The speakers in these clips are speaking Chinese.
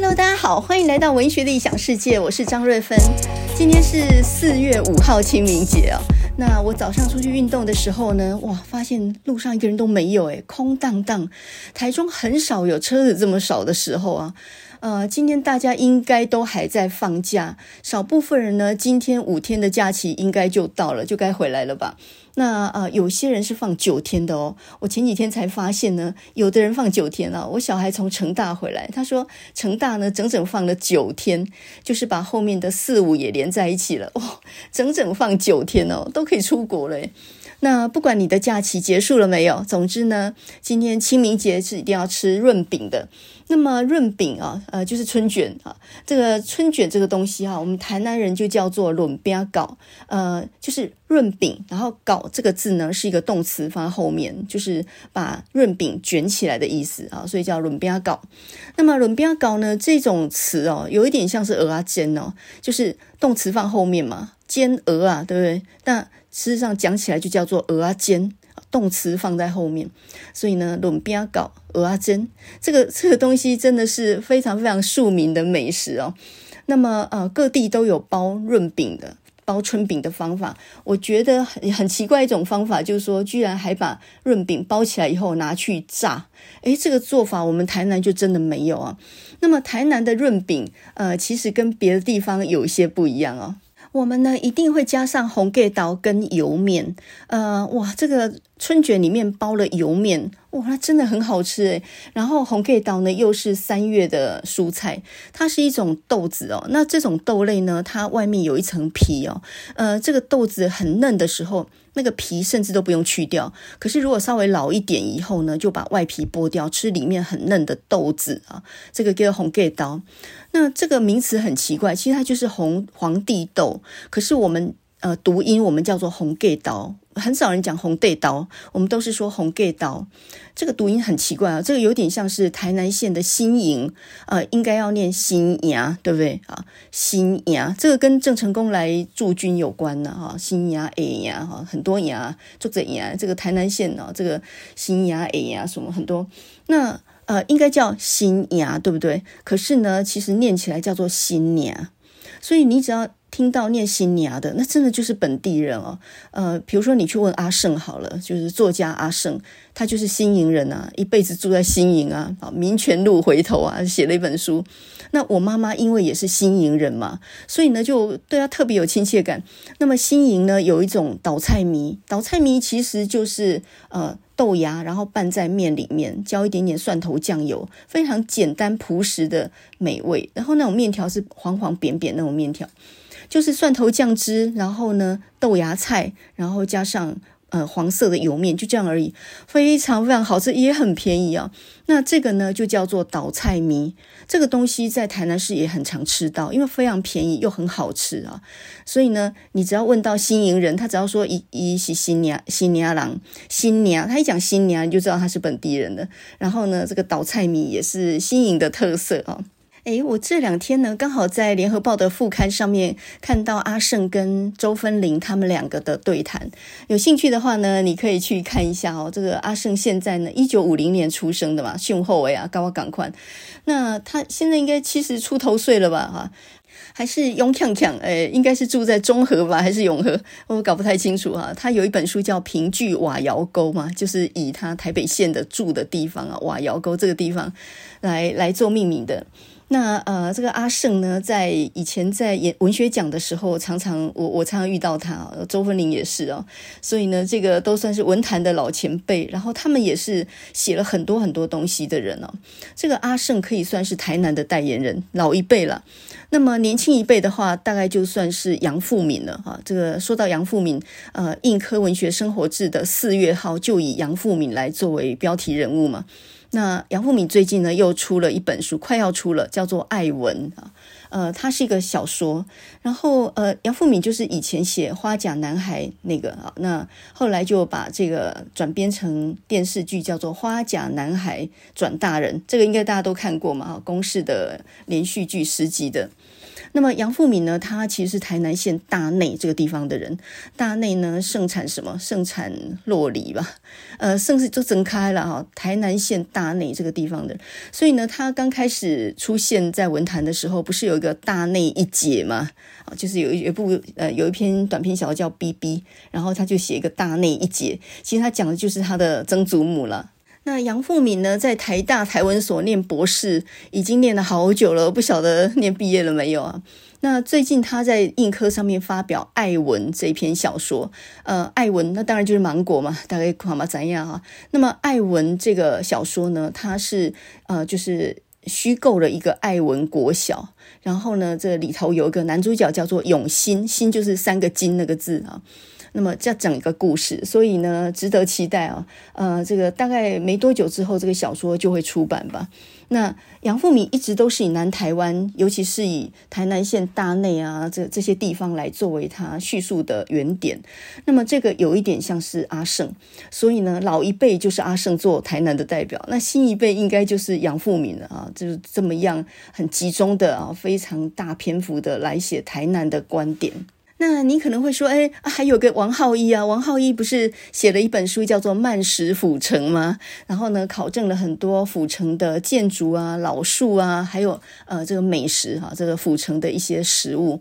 Hello，大家好，欢迎来到文学的异想世界，我是张瑞芬。今天是四月五号清明节啊。那我早上出去运动的时候呢，哇，发现路上一个人都没有，诶，空荡荡。台中很少有车子这么少的时候啊。呃，今天大家应该都还在放假，少部分人呢，今天五天的假期应该就到了，就该回来了吧？那呃，有些人是放九天的哦。我前几天才发现呢，有的人放九天啊。我小孩从成大回来，他说成大呢整整放了九天，就是把后面的四五也连在一起了，哇，整整放九天哦，都可以出国了。那不管你的假期结束了没有，总之呢，今天清明节是一定要吃润饼的。那么润饼啊，呃，就是春卷啊。这个春卷这个东西哈、啊，我们台南人就叫做润饼糕，呃，就是润饼，然后糕这个字呢是一个动词放在后面，就是把润饼卷起来的意思啊，所以叫润饼糕。那么润饼糕呢这种词哦，有一点像是蚵啊煎哦，就是动词放后面嘛，煎蚵啊，对不对？那事实上讲起来就叫做蚵仔煎，动词放在后面，所以呢，润饼糕、蚵仔煎，这个这个东西真的是非常非常庶民的美食哦。那么呃，各地都有包润饼的、包春饼的方法。我觉得很很奇怪一种方法，就是说居然还把润饼包起来以后拿去炸。诶，这个做法我们台南就真的没有啊。那么台南的润饼，呃，其实跟别的地方有一些不一样哦。我们呢一定会加上红芥豆跟油面，呃，哇，这个春卷里面包了油面，哇，它真的很好吃诶。然后红芥豆呢又是三月的蔬菜，它是一种豆子哦。那这种豆类呢，它外面有一层皮哦，呃，这个豆子很嫩的时候，那个皮甚至都不用去掉。可是如果稍微老一点以后呢，就把外皮剥掉，吃里面很嫩的豆子啊，这个叫红盖刀。那这个名词很奇怪，其实它就是红皇帝豆，可是我们呃读音我们叫做红盖刀，很少人讲红盖刀，我们都是说红盖刀。这个读音很奇怪啊，这个有点像是台南县的新营，呃，应该要念新营，对不对啊？新营这个跟郑成功来驻军有关呢，哈，新营、A 营哈，很多营，做这营，这个台南县呢，这个新营、A 营什么很多，那。呃，应该叫新娘，对不对？可是呢，其实念起来叫做新娘。所以你只要听到念新娘的，那真的就是本地人哦。呃，比如说你去问阿胜好了，就是作家阿胜，他就是新营人啊，一辈子住在新营啊，啊，民权路回头啊，写了一本书。那我妈妈因为也是新营人嘛，所以呢，就对他特别有亲切感。那么新营呢，有一种倒菜米，倒菜米其实就是呃。豆芽，然后拌在面里面，浇一点点蒜头酱油，非常简单朴实的美味。然后那种面条是黄黄扁扁那种面条，就是蒜头酱汁，然后呢豆芽菜，然后加上。呃，黄色的油面就这样而已，非常非常好吃，也很便宜啊。那这个呢，就叫做倒菜米。这个东西在台南市也很常吃到，因为非常便宜又很好吃啊。所以呢，你只要问到新营人，他只要说一一是新娘新娘郎新娘，他一讲新娘，你就知道他是本地人的。然后呢，这个倒菜米也是新营的特色啊。诶，我这两天呢，刚好在联合报的副刊上面看到阿胜跟周芬玲他们两个的对谈。有兴趣的话呢，你可以去看一下哦。这个阿胜现在呢，一九五零年出生的嘛，雄厚哎呀，高我赶快。那他现在应该七十出头岁了吧？哈，还是勇强强？诶，应该是住在中和吧，还是永和？我搞不太清楚哈。他有一本书叫《平剧瓦窑沟》嘛，就是以他台北县的住的地方啊，瓦窑沟这个地方来来做命名的。那呃，这个阿胜呢，在以前在演文学奖的时候，常常我我常常遇到他，周芬玲也是哦，所以呢，这个都算是文坛的老前辈，然后他们也是写了很多很多东西的人哦。这个阿胜可以算是台南的代言人，老一辈了。那么年轻一辈的话，大概就算是杨富敏了哈。这个说到杨富敏，呃，印刻文学生活志的四月号就以杨富敏来作为标题人物嘛。那杨富敏最近呢又出了一本书，快要出了，叫做《爱文》啊，呃，它是一个小说。然后呃，杨富敏就是以前写《花甲男孩》那个啊，那后来就把这个转编成电视剧，叫做《花甲男孩转大人》，这个应该大家都看过嘛，公视的连续剧十集的。那么杨富敏呢，他其实是台南县大内这个地方的人。大内呢盛产什么？盛产洛梨吧。呃，盛世就整开了哈。台南县大内这个地方的，所以呢，他刚开始出现在文坛的时候，不是有一个大内一姐吗？啊，就是有一有一部呃有一篇短篇小说叫《B B》，然后他就写一个大内一姐，其实他讲的就是他的曾祖母了。那杨富闵呢，在台大台文所念博士，已经念了好久了，不晓得念毕业了没有啊？那最近他在印科上面发表《爱文》这篇小说，呃，《爱文》那当然就是芒果嘛，大概看嘛怎样哈？那么《爱文》这个小说呢，它是呃，就是虚构了一个爱文国小，然后呢，这里头有一个男主角叫做永新，新就是三个金那个字啊。那么这样讲一个故事，所以呢，值得期待啊。呃，这个大概没多久之后，这个小说就会出版吧。那杨富闵一直都是以南台湾，尤其是以台南县大内啊这这些地方来作为他叙述的原点。那么这个有一点像是阿胜，所以呢，老一辈就是阿胜做台南的代表，那新一辈应该就是杨富闵了啊，就是这么样很集中的啊，非常大篇幅的来写台南的观点。那你可能会说，哎，还有个王浩一啊，王浩一不是写了一本书叫做《慢食府城》吗？然后呢，考证了很多府城的建筑啊、老树啊，还有呃这个美食哈、啊，这个府城的一些食物。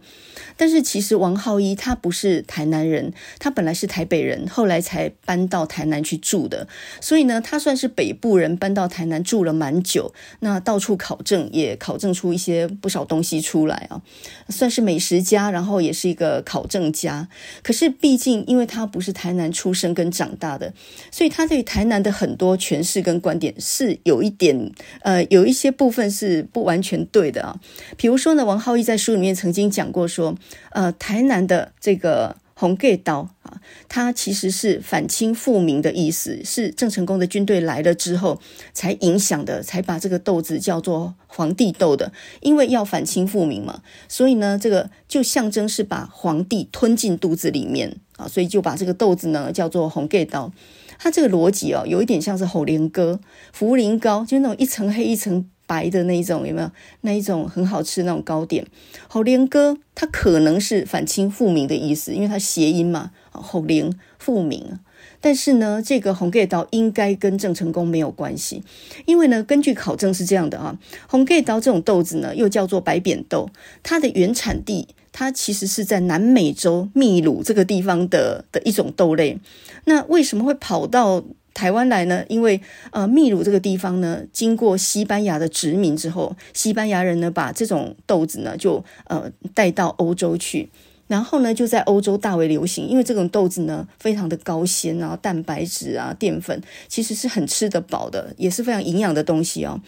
但是其实王浩一他不是台南人，他本来是台北人，后来才搬到台南去住的。所以呢，他算是北部人，搬到台南住了蛮久。那到处考证，也考证出一些不少东西出来啊，算是美食家，然后也是一个考证家。可是毕竟因为他不是台南出生跟长大的，所以他对台南的很多诠释跟观点是有一点呃，有一些部分是不完全对的啊。比如说呢，王浩一在书里面曾经讲过说。呃，台南的这个红盖刀啊，它其实是反清复明的意思，是郑成功的军队来了之后才影响的，才把这个豆子叫做皇帝豆的。因为要反清复明嘛，所以呢，这个就象征是把皇帝吞进肚子里面啊，所以就把这个豆子呢叫做红盖刀。它这个逻辑哦，有一点像是虎林哥、茯苓膏，就那种一层黑一层。白的那一种有没有？那一种很好吃的那种糕点，虎林哥它可能是反清复明的意思，因为它谐音嘛，虎林复明。但是呢，这个红盖刀应该跟郑成功没有关系，因为呢，根据考证是这样的啊，红盖刀这种豆子呢，又叫做白扁豆，它的原产地它其实是在南美洲秘鲁这个地方的的一种豆类，那为什么会跑到台湾来呢，因为呃，秘鲁这个地方呢，经过西班牙的殖民之后，西班牙人呢把这种豆子呢就呃带到欧洲去。然后呢，就在欧洲大为流行，因为这种豆子呢，非常的高纤啊，蛋白质啊，淀粉其实是很吃得饱的，也是非常营养的东西哦。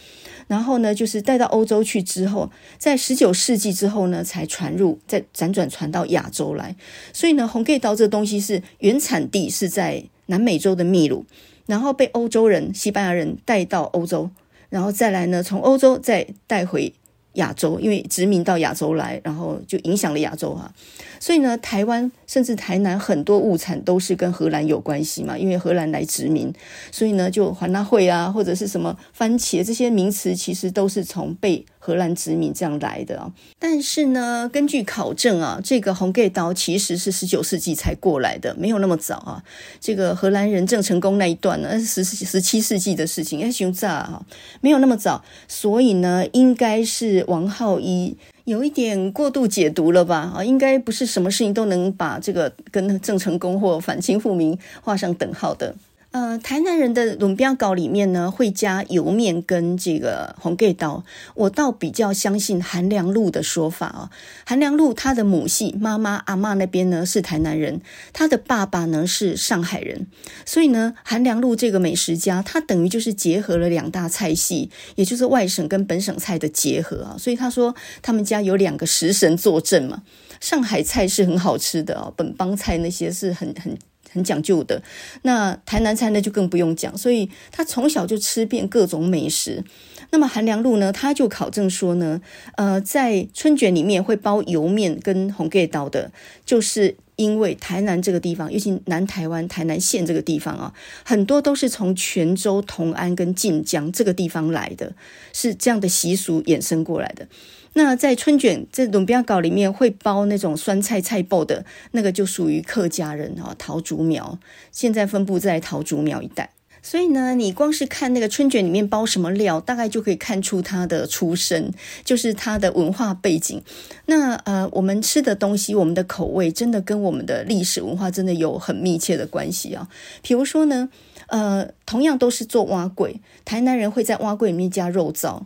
然后呢，就是带到欧洲去之后，在十九世纪之后呢，才传入，再辗转传到亚洲来。所以呢，红盖岛这个东西是原产地是在南美洲的秘鲁，然后被欧洲人、西班牙人带到欧洲，然后再来呢，从欧洲再带回。亚洲，因为殖民到亚洲来，然后就影响了亚洲哈，所以呢，台湾甚至台南很多物产都是跟荷兰有关系嘛，因为荷兰来殖民，所以呢，就番仔血啊，或者是什么番茄这些名词，其实都是从被荷兰殖民这样来的。但是呢，根据考证啊，这个红盖刀其实是十九世纪才过来的，没有那么早啊。这个荷兰人郑成功那一段呢，是十十七世纪的事情，哎，熊炸哈，没有那么早，所以呢，应该是。王浩一有一点过度解读了吧？啊，应该不是什么事情都能把这个跟郑成功或反清复明画上等号的。呃，台南人的论标稿里面呢，会加油面跟这个红盖刀。我倒比较相信韩良露的说法啊。韩良露他的母系妈妈阿嬷那边呢是台南人，他的爸爸呢是上海人，所以呢，韩良露这个美食家，他等于就是结合了两大菜系，也就是外省跟本省菜的结合啊。所以他说他们家有两个食神坐镇嘛，上海菜是很好吃的哦，本帮菜那些是很很。很讲究的，那台南菜呢就更不用讲，所以他从小就吃遍各种美食。那么韩良露呢，他就考证说呢，呃，在春卷里面会包油面跟红盖刀的，就是因为台南这个地方，尤其南台湾台南县这个地方啊，很多都是从泉州、同安跟晋江这个地方来的，是这样的习俗衍生过来的。那在春卷这种比较搞里面会包那种酸菜菜脯的那个，就属于客家人啊，桃竹苗，现在分布在桃竹苗一带。所以呢，你光是看那个春卷里面包什么料，大概就可以看出它的出身，就是它的文化背景。那呃，我们吃的东西，我们的口味，真的跟我们的历史文化真的有很密切的关系啊。比如说呢，呃，同样都是做蛙粿，台南人会在蛙粿里面加肉燥，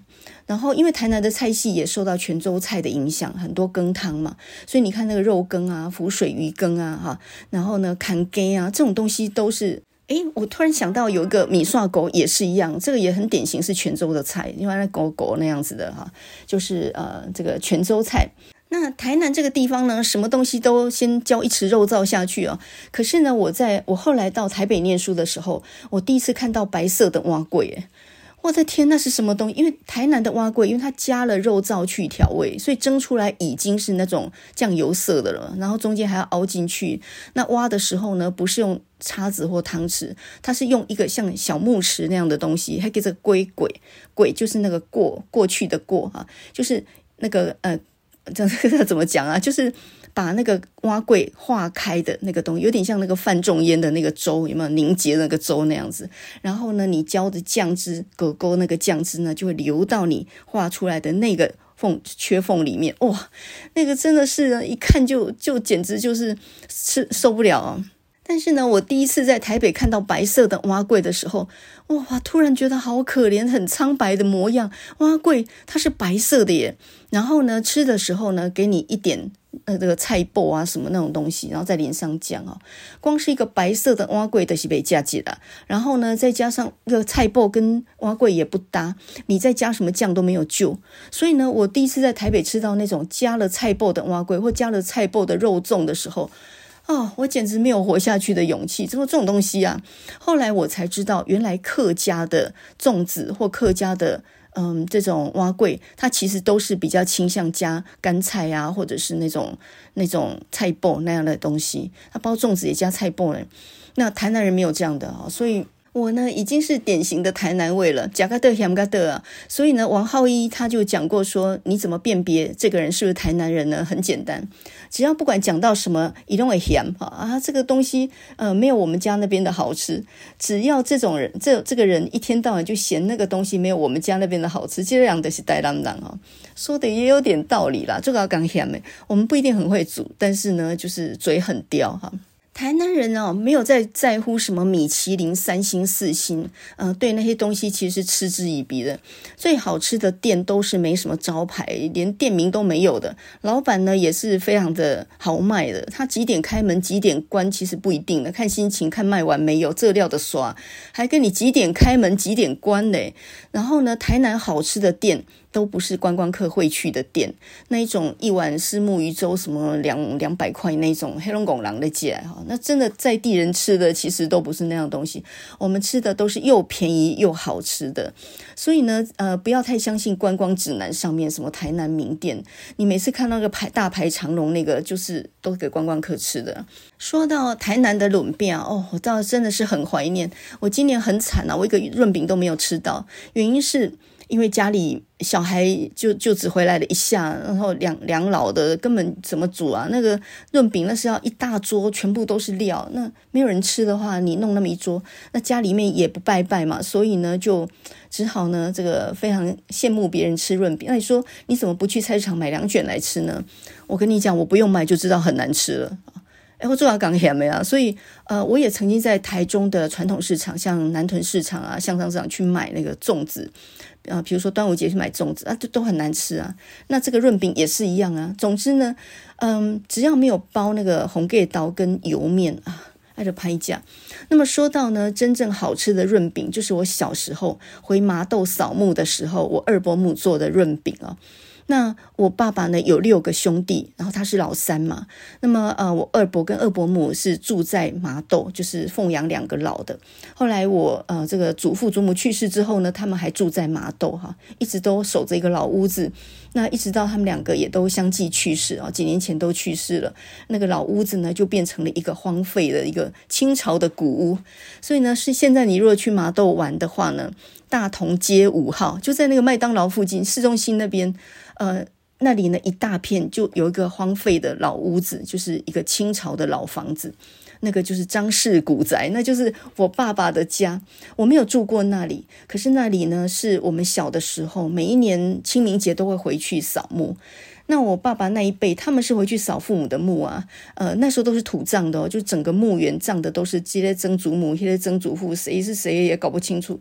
然后因为台南的菜系也受到泉州菜的影响，很多羹汤嘛，所以你看那个肉羹啊、浮水鱼羹啊，哈，然后呢，坎鸡啊，这种东西都是。哎，我突然想到有一个米刷狗也是一样，这个也很典型是泉州的菜，因为那狗狗那样子的哈，就是呃这个泉州菜。那台南这个地方呢，什么东西都先浇一匙肉燥下去啊。可是呢，我在我后来到台北念书的时候，我第一次看到白色的蛙粿，哎。我的天，那是什么东西？因为台南的蛙粿，因为它加了肉燥去调味，所以蒸出来已经是那种酱油色的了。然后中间还要凹进去。那挖的时候呢，不是用叉子或汤匙，它是用一个像小木匙那样的东西，还给这个龟鬼鬼就是那个过过去的过哈，就是那个呃，这这怎么讲啊？就是。把那个蛙柜化开的那个东西，有点像那个范仲淹的那个粥，有没有凝结那个粥那样子？然后呢，你浇的酱汁，狗狗那个酱汁呢，就会流到你画出来的那个缝缺缝里面。哇，那个真的是一看就就简直就是吃受不了啊！但是呢，我第一次在台北看到白色的碗粿的时候，哇，突然觉得好可怜，很苍白的模样。碗粿它是白色的耶，然后呢，吃的时候呢，给你一点。呃，这个菜脯啊，什么那种东西，然后再淋上酱啊，光是一个白色的碗粿都是被加进了，然后呢，再加上一个菜脯跟碗粿也不搭，你再加什么酱都没有救。所以呢，我第一次在台北吃到那种加了菜脯的碗粿或加了菜脯的肉粽的时候，哦，我简直没有活下去的勇气。怎么这种东西啊？后来我才知道，原来客家的粽子或客家的。嗯，这种碗粿，它其实都是比较倾向加干菜啊，或者是那种那种菜脯那样的东西。它包粽子也加菜脯呢。那台南人没有这样的啊，所以。我呢已经是典型的台南味了，呷甲的咸甲的啊，所以呢，王浩一他就讲过说，你怎么辨别这个人是不是台南人呢？很简单，只要不管讲到什么，一定会咸啊，这个东西呃没有我们家那边的好吃，只要这种人这这个人一天到晚就嫌那个东西没有我们家那边的好吃，这样的是台南人啊，说的也有点道理啦，这个要讲咸的，我们不一定很会煮，但是呢，就是嘴很刁哈。台南人哦，没有在在乎什么米其林三星四星，呃，对那些东西其实是嗤之以鼻的。最好吃的店都是没什么招牌，连店名都没有的。老板呢也是非常的豪迈的，他几点开门几点关其实不一定的，看心情，看卖完没有，这料的刷，还跟你几点开门几点关嘞。然后呢，台南好吃的店。都不是观光客会去的店，那一种一碗虱目鱼粥什么两两百块那种黑龙江人的街哈，那真的在地人吃的其实都不是那样东西，我们吃的都是又便宜又好吃的，所以呢，呃，不要太相信观光指南上面什么台南名店，你每次看到个排大排长龙那个就是都给观光客吃的。说到台南的润饼哦，我倒真的是很怀念，我今年很惨啊，我一个润饼都没有吃到，原因是。因为家里小孩就就只回来了一下，然后两两老的根本怎么煮啊？那个润饼那是要一大桌，全部都是料，那没有人吃的话，你弄那么一桌，那家里面也不拜拜嘛，所以呢，就只好呢，这个非常羡慕别人吃润饼。那你说你怎么不去菜市场买两卷来吃呢？我跟你讲，我不用买就知道很难吃了。哎，我做完港咸没啊？所以呃，我也曾经在台中的传统市场，像南屯市场啊、香樟市场去买那个粽子。啊，比如说端午节去买粽子啊，都都很难吃啊。那这个润饼也是一样啊。总之呢，嗯，只要没有包那个红盖刀跟油面啊，爱着拍价。那么说到呢，真正好吃的润饼，就是我小时候回麻豆扫墓的时候，我二伯母做的润饼啊。那我爸爸呢有六个兄弟，然后他是老三嘛。那么呃，我二伯跟二伯母是住在麻豆，就是奉养两个老的。后来我呃这个祖父祖母去世之后呢，他们还住在麻豆哈，一直都守着一个老屋子。那一直到他们两个也都相继去世啊，几年前都去世了。那个老屋子呢，就变成了一个荒废的一个清朝的古屋。所以呢，是现在你如果去麻豆玩的话呢，大同街五号就在那个麦当劳附近，市中心那边，呃，那里呢一大片就有一个荒废的老屋子，就是一个清朝的老房子。那个就是张氏古宅，那就是我爸爸的家。我没有住过那里，可是那里呢，是我们小的时候，每一年清明节都会回去扫墓。那我爸爸那一辈，他们是回去扫父母的墓啊，呃，那时候都是土葬的，就整个墓园葬的都是这些曾祖母、这些曾祖父，谁是谁也搞不清楚。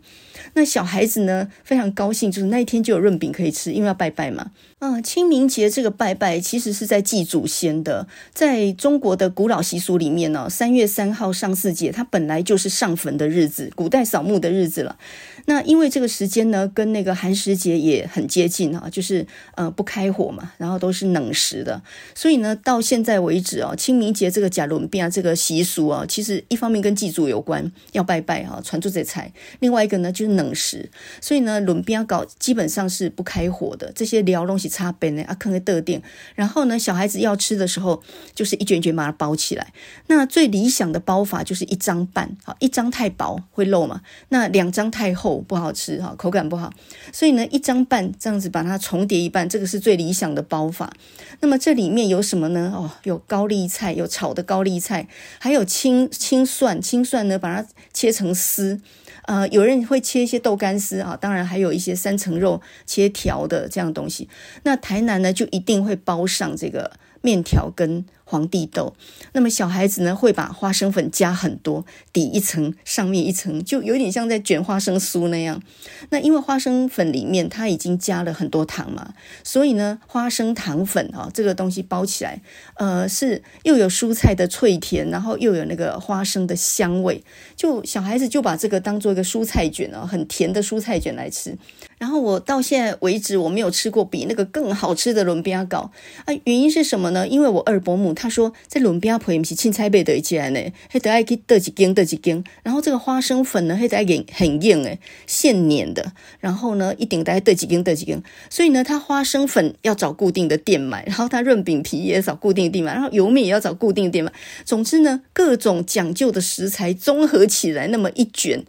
那小孩子呢，非常高兴，就是那一天就有润饼可以吃，因为要拜拜嘛。啊，清明节这个拜拜其实是在祭祖先的，在中国的古老习俗里面呢，三月三号上巳节，它本来就是上坟的日子，古代扫墓的日子了。那因为这个时间呢，跟那个寒食节也很接近啊，就是呃不开火嘛，然后都是冷食的，所以呢，到现在为止啊，清明节这个吃仑饼这个习俗啊，其实一方面跟祭祖有关，要拜拜哈，传做这菜；另外一个呢就是冷食，所以呢，仑饼搞基本上是不开火的，这些料东西插边的啊，坑个豆垫，然后呢，小孩子要吃的时候，就是一卷一卷把它包起来。那最理想的包法就是一张半，啊，一张太薄会漏嘛，那两张太厚。不好吃哈，口感不好，所以呢，一张半这样子把它重叠一半，这个是最理想的包法。那么这里面有什么呢？哦，有高丽菜，有炒的高丽菜，还有青青蒜，青蒜呢把它切成丝，呃，有人会切一些豆干丝啊，当然还有一些三层肉切条的这样东西。那台南呢就一定会包上这个面条跟皇帝豆，那么小孩子呢会把花生粉加很多，底一层，上面一层，就有点像在卷花生酥那样。那因为花生粉里面它已经加了很多糖嘛，所以呢，花生糖粉啊这个东西包起来，呃，是又有蔬菜的脆甜，然后又有那个花生的香味，就小孩子就把这个当做一个蔬菜卷哦，很甜的蔬菜卷来吃。然后我到现在为止我没有吃过比那个更好吃的伦比亚糕啊，原因是什么呢？因为我二伯母。他说，在仑饼皮不是青菜贝的一起呢，还得爱去得几根得几根。然后这个花生粉呢，还得爱硬很硬诶，现碾的。然后呢，一定得爱得几根得几根。所以呢，他花生粉要找固定的店买，然后他润饼皮也找固定的店买，然后油面也要找固定的店买。总之呢，各种讲究的食材综合起来，那么一卷。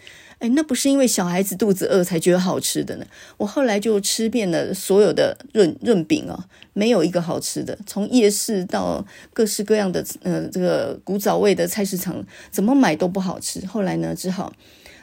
哎，那不是因为小孩子肚子饿才觉得好吃的呢。我后来就吃遍了所有的润润饼啊，没有一个好吃的。从夜市到各式各样的呃这个古早味的菜市场，怎么买都不好吃。后来呢，只好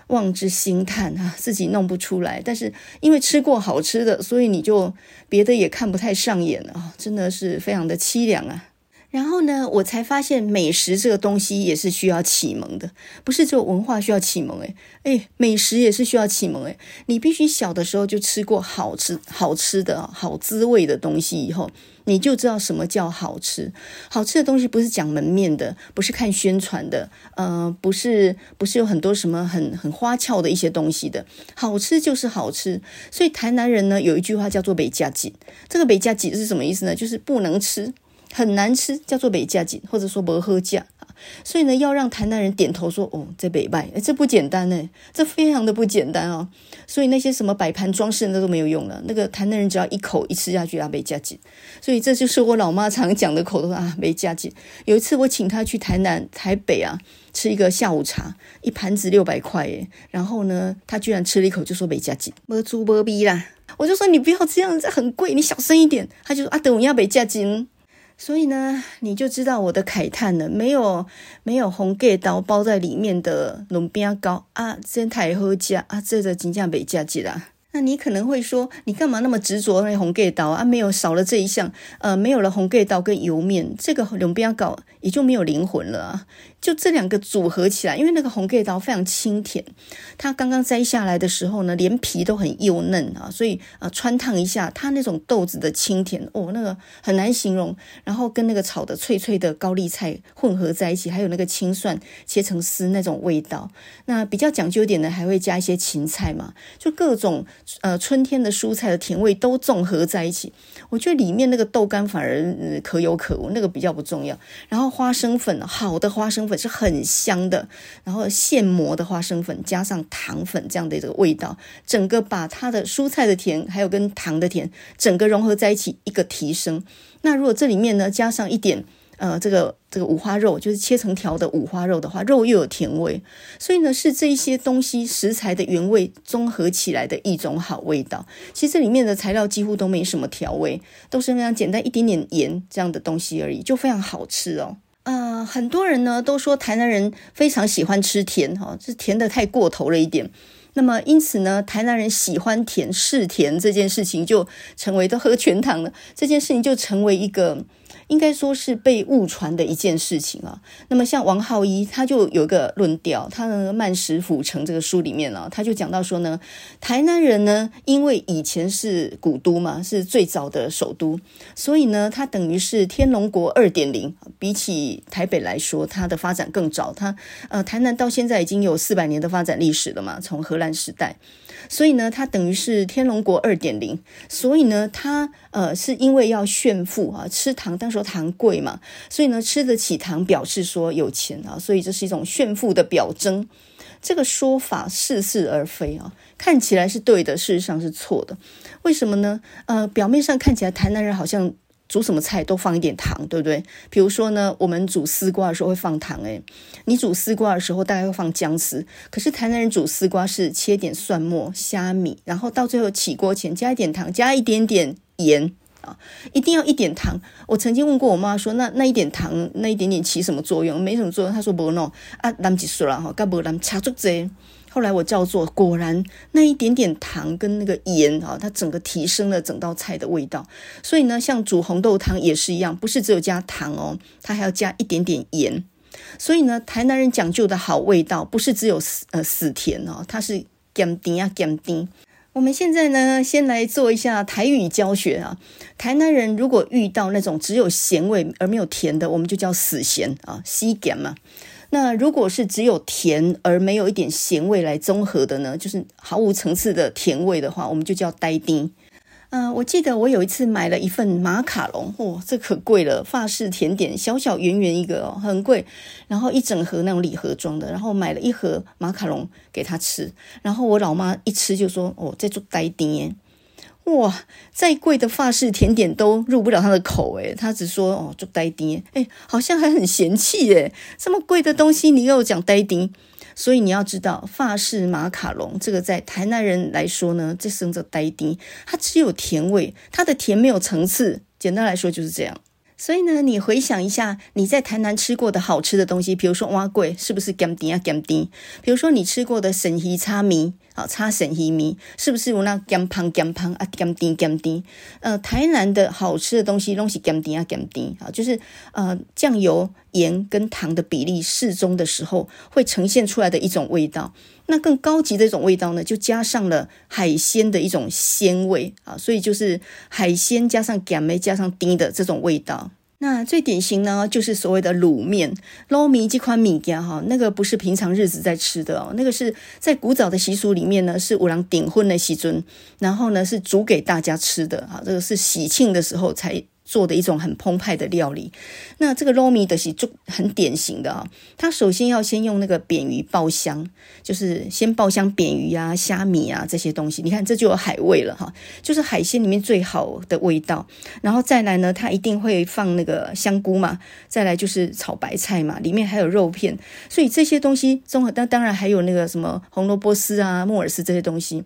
望之兴叹啊，自己弄不出来。但是因为吃过好吃的，所以你就别的也看不太上眼啊，真的是非常的凄凉啊。然后呢，我才发现美食这个东西也是需要启蒙的，不是只有文化需要启蒙，诶诶，美食也是需要启蒙，诶，你必须小的时候就吃过好吃、好吃的好滋味的东西，以后你就知道什么叫好吃。好吃的东西不是讲门面的，不是看宣传的，呃，不是不是有很多什么很很花俏的一些东西的，好吃就是好吃。所以台南人呢有一句话叫做“袂食紧”，这个“袂食紧”是什么意思呢？就是不能吃。很难吃，叫做袂食紧，或者说不喝价啊。所以呢，要让台南人点头说哦，这袂歹，诶，这不简单呢，这非常的不简单哦。所以那些什么摆盘装饰那都没有用了，那个台南人只要一口一吃下去啊，袂食紧。所以这就是我老妈常讲的口头啊，袂食紧。有一次我请她去台南、台北啊，吃一个下午茶，一盘子六百块诶，然后呢，她居然吃了一口就说袂食紧，没猪没逼啦。我就说你不要这样，这很贵，你小声一点。她就说啊，等我要袂食紧。所以呢，你就知道我的慨叹了。没有没有红盖刀包在里面的仑饼糕啊，真太好吃啊，这个真正袂食紧啦。那你可能会说，你干嘛那么执着那红盖刀啊？没有少了这一项，呃，没有了红盖刀跟油面，这个仑饼糕也就没有灵魂了啊。就这两个组合起来，因为那个红盖刀非常清甜，它刚刚摘下来的时候呢，连皮都很幼嫩啊，所以啊，穿烫一下，它那种豆子的清甜哦，那个很难形容。然后跟那个炒的脆脆的高丽菜混合在一起，还有那个青蒜切成丝那种味道。那比较讲究一点的，还会加一些芹菜嘛，就各种。呃春天的蔬菜的甜味都综合在一起。我觉得里面那个豆干反而、可有可无，那个比较不重要。然后花生粉，好的花生粉是很香的，然后现磨的花生粉加上糖粉这样的这个味道，整个把它的蔬菜的甜还有跟糖的甜整个融合在一起，一个提升。那如果这里面呢加上一点。呃，这个这个五花肉就是切成条的五花肉的话，肉又有甜味，所以呢是这些东西食材的原味综合起来的一种好味道。其实这里面的材料几乎都没什么调味，都是非常简单，一点点盐这样的东西而已，就非常好吃哦。呃，很多人呢都说台南人非常喜欢吃甜哈，这甜的太过头了一点。那么因此呢，台南人喜欢甜嗜甜这件事情就成为都喝全糖了，这件事情就成为一个。应该说是被误传的一件事情啊。那么像王浩一，他就有一个论调，他的《慢食府城》这个书里面啊，他就讲到说呢，台南人呢，因为以前是古都嘛，是最早的首都，所以呢，它等于是天龙国二点零，比起台北来说，它的发展更早。它呃，台南到现在已经有四百年的发展历史了嘛，从荷兰时代。所以呢，它等于是天龙国二点零。所以呢，它呃是因为要炫富啊，吃糖，当时候糖贵嘛，所以呢，吃得起糖表示说有钱啊，所以这是一种炫富的表征。这个说法似是而非啊，看起来是对的，事实上是错的。为什么呢？呃，表面上看起来台南人好像。煮什么菜都放一点糖，对不对？比如说呢，我们煮丝瓜的时候会放糖，诶，你煮丝瓜的时候大概会放姜丝。可是台南人煮丝瓜是切点蒜末、虾米，然后到最后起锅前加一点糖，加一点点盐啊，一定要一点糖。我曾经问过我妈说，那那一点糖，那一点点起什么作用？没什么作用。她说不喏，啊，咱几说了哈，干不咱掐住这。后来我照做，果然那一点点糖跟那个盐啊，它整个提升了整道菜的味道。所以呢，像煮红豆汤也是一样，不是只有加糖哦，它还要加一点点盐。所以呢，台南人讲究的好味道，不是只有死呃死甜哦，它是咸甜啊咸甜。我们现在呢，先来做一下台语教学啊。台南人如果遇到那种只有咸味而没有甜的，我们就叫死咸啊，西咸嘛。那如果是只有甜而没有一点咸味来综合的呢，就是毫无层次的甜味的话，我们就叫呆丁。嗯、我记得我有一次买了一份马卡龙，哦，这可贵了，法式甜点，小小圆圆一个哦，很贵。然后一整盒那种礼盒装的，然后买了一盒马卡龙给他吃，然后我老妈一吃就说：“哦，在做呆丁耶。”哇，再贵的法式甜点都入不了他的口诶，他只说哦，就呆丁诶，好像还很嫌弃诶，这么贵的东西你又讲呆丁，所以你要知道法式马卡龙这个在台南人来说呢，这称作呆丁，它只有甜味，它的甜没有层次，简单来说就是这样。所以呢，你回想一下你在台南吃过的好吃的东西，比如说碗粿，是不是咸甜啊咸甜？比如说你吃过的沈鱼叉米，啊，炒鳝鱼面，是不是有那咸香咸香啊咸甜咸甜？呃，台南的好吃的东西东西咸甜啊咸甜啊，就是呃酱油盐跟糖的比例适中的时候，会呈现出来的一种味道。那更高级的一种味道呢，就加上了海鲜的一种鲜味啊，所以就是海鲜加上咸梅加上甜的这种味道。那最典型呢，就是所谓的卤面、捞米这款米家哈，那个不是平常日子在吃的哦，那个是在古早的习俗里面呢，是五郎订婚的喜尊，然后呢是煮给大家吃的哈，这个是喜庆的时候才。做的一种很澎湃的料理，那这个糯米的是就很典型的啊。它首先要先用那个扁鱼爆香，就是先爆香扁鱼啊、虾米啊这些东西。你看这就有海味了哈，就是海鲜里面最好的味道。然后再来呢，它一定会放那个香菇嘛，再来就是炒白菜嘛，里面还有肉片，所以这些东西综合，当当然还有那个什么红萝卜丝啊、木耳丝这些东西。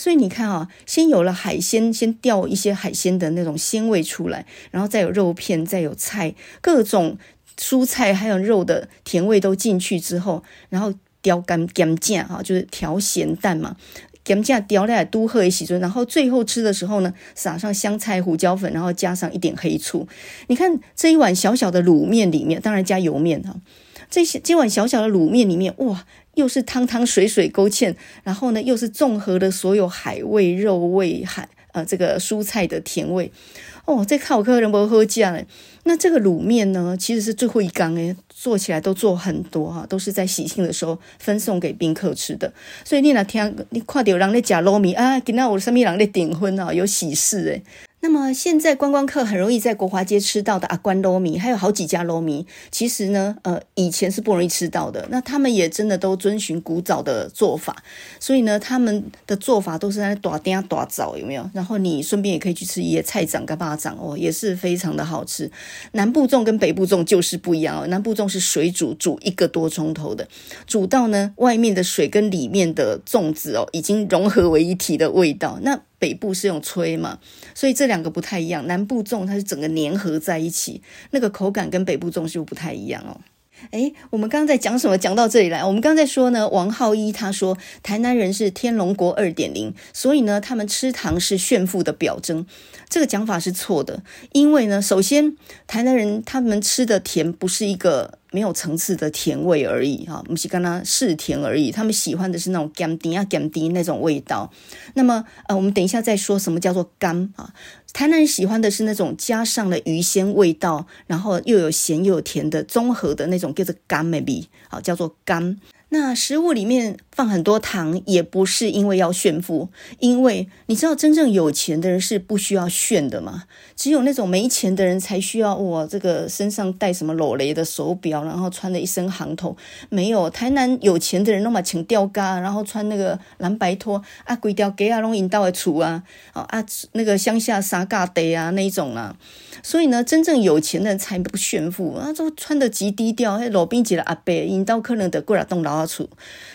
所以你看啊，先有了海鲜，先调一些海鲜的那种鲜味出来，然后再有肉片，再有菜，各种蔬菜还有肉的甜味都进去之后，然后调干咸酱哈，就是调咸蛋嘛，咸酱调来都喝一起做，然后最后吃的时候呢，撒上香菜、胡椒粉，然后加上一点黑醋。你看这一碗小小的卤面里面，当然加油面哈，这些这碗小小的卤面里面，哇！又是汤汤水水勾芡，然后呢，又是综合的所有海味、肉味、海呃这个蔬菜的甜味，哦，这靠客人不喝酱嘞。那这个卤面呢，其实是最后一缸诶，做起来都做很多哈，都是在喜庆的时候分送给宾客吃的。所以你那天你看到有人在吃卤面啊，今天有什么人在订婚啊，有喜事诶。那么现在观光客很容易在国华街吃到的阿关捞米，还有好几家捞米，其实呢，呃，以前是不容易吃到的。那他们也真的都遵循古早的做法，所以呢，他们的做法都是在大鼎大灶，有没有？然后你顺便也可以去吃野菜掌跟巴掌哦，也是非常的好吃。南部粽跟北部粽就是不一样哦，南部粽是水煮，煮一个多钟头的，煮到呢外面的水跟里面的粽子哦已经融合为一体的味道。那北部是用吹嘛，所以这两个不太一样。南部粽它是整个粘合在一起，那个口感跟北部粽就不太一样哦。诶，我们刚刚在讲什么？讲到这里来，我们刚刚在说呢，王浩一他说台南人是天龙国二点零，所以呢，他们吃糖是炫富的表征。这个讲法是错的，因为呢，首先台南人他们吃的甜不是一个。没有层次的甜味而已，哈，不是跟他是甜而已。他们喜欢的是那种甘甜啊、甘甜那种味道。那么，呃，我们等一下再说什么叫做甘啊。台南人喜欢的是那种加上了鱼鲜味道，然后又有咸又有甜的综合的那种，叫做甘 maybe，好，叫做甘。那食物里面放很多糖，也不是因为要炫富，因为你知道，真正有钱的人是不需要炫的嘛。只有那种没钱的人才需要哇，这个身上戴什么裸雷的手表，然后穿的一身行头。没有台南有钱的人，那么请吊嘎，然后穿那个蓝白拖啊，规条街啊，拢引到的厝啊，啊，那个乡下沙嘎地啊那一种啊。所以呢，真正有钱的人才不炫富啊，都穿得极低调，还路边几个阿伯引到客人的过来动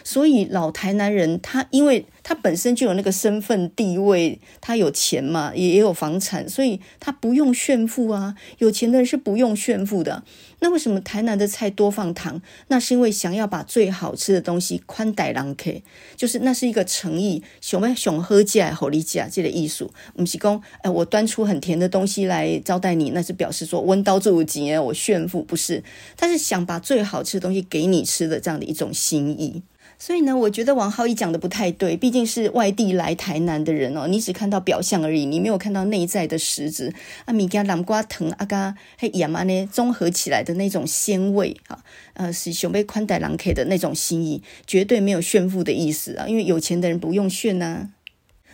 所以老台南人他因为。他本身就有那个身份地位，他有钱嘛，也也有房产，所以他不用炫富啊。有钱的人是不用炫富的。那为什么台南的菜多放糖？那是因为想要把最好吃的东西宽带人客，就是那是一个诚意，想要想喝起来好理解这个艺术。不是讲，哎，我端出很甜的东西来招待你，那是表示说温刀做节，我炫富不是？他是想把最好吃的东西给你吃的这样的一种心意。所以呢，我觉得王浩一讲的不太对，毕竟是外地来台南的人哦，你只看到表象而已，你没有看到内在的实质。啊，米加南瓜藤啊，嘎黑亚麻呢，综合起来的那种鲜味啊，呃，是熊贝宽带狼 K 的那种心意，绝对没有炫富的意思啊，因为有钱的人不用炫呐、啊。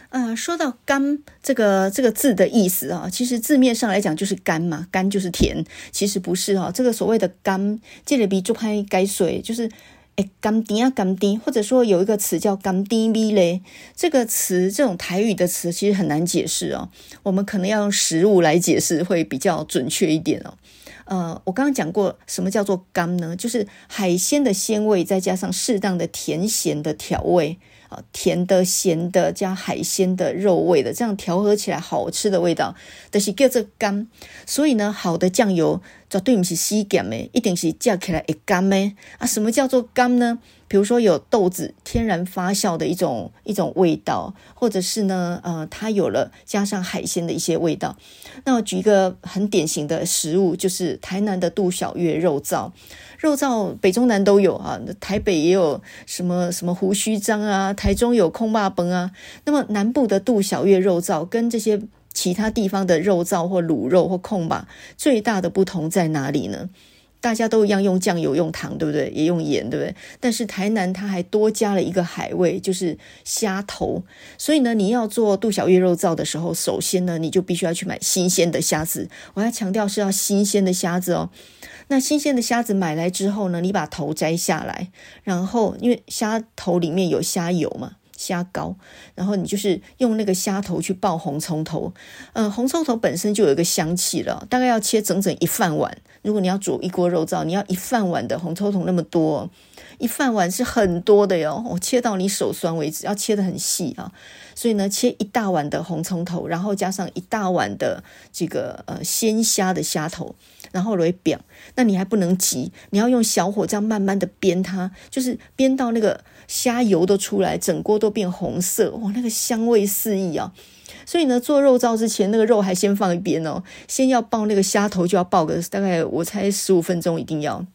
呃，说到甘这个这个字的意思啊，其实字面上来讲就是甘嘛，甘就是甜，其实不是哈，这个所谓的甘，这里比做拍改水就是。哎，甘甜啊，甘甜，或者说有一个词叫甘甜味嘞，这个词这种台语的词其实很难解释哦。我们可能要用食物来解释会比较准确一点哦。呃，我刚刚讲过什么叫做甘呢？就是海鲜的鲜味再加上适当的甜咸的调味啊。甜的、咸的加海鲜的肉味的，这样调和起来好吃的味道，但、就是叫做甘。所以呢，好的酱油绝对不是死咸的，一定是酱起来会甘的啊。什么叫做甘呢？比如说有豆子天然发酵的一种一种味道，或者是呢，呃，它有了加上海鲜的一些味道。那我举一个很典型的食物，就是台南的杜小月肉燥。肉燥北中南都有啊，台北也有什么什么胡须章啊，台中有空霸崩啊。那么南部的杜小月肉燥跟这些其他地方的肉燥或卤肉或空吧最大的不同在哪里呢？大家都一样用酱油用糖，对不对？也用盐，对不对？但是台南它还多加了一个海味，就是虾头。所以呢，你要做杜小月肉燥的时候，首先呢，你就必须要去买新鲜的虾子。我要强调是要新鲜的虾子哦。那新鲜的虾子买来之后呢，你把头摘下来，然后因为虾头里面有虾油嘛，虾膏，然后你就是用那个虾头去爆红葱头，嗯、红葱头本身就有一个香气了，大概要切整整一饭碗。如果你要煮一锅肉燥，你要一饭碗的红葱头那么多，一饭碗是很多的哟，我切到你手酸为止，要切得很细啊。所以呢，切一大碗的红葱头，然后加上一大碗的这个呃鲜虾的虾头。然后来煸，那你还不能急，你要用小火这样慢慢的煸它，就是煸到那个虾油都出来，整锅都变红色，哇，那个香味四溢啊！所以呢，做肉燥之前，那个肉还先放一边哦，先要爆那个虾头，就要爆个大概我猜十五分钟一定要，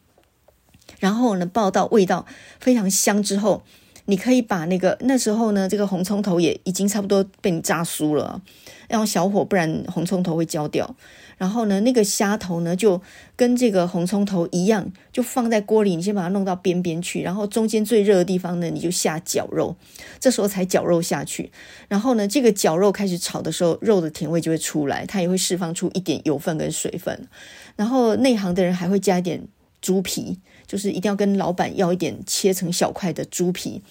然后呢，爆到味道非常香之后。你可以把那个那时候呢，这个红葱头也已经差不多被你炸酥了，要用小火，不然红葱头会焦掉。然后呢，那个虾头呢，就跟这个红葱头一样，就放在锅里，你先把它弄到边边去，然后中间最热的地方呢，你就下绞肉，这时候才绞肉下去。然后呢，这个绞肉开始炒的时候，肉的甜味就会出来，它也会释放出一点油分跟水分。然后内行的人还会加一点猪皮，就是一定要跟老板要一点切成小块的猪皮。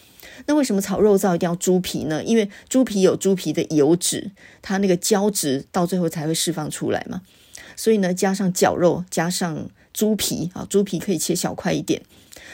那为什么炒肉燥一定要猪皮呢？因为猪皮有猪皮的油脂，它那个胶质到最后才会释放出来嘛。所以呢，加上绞肉，加上猪皮啊，猪皮可以切小块一点。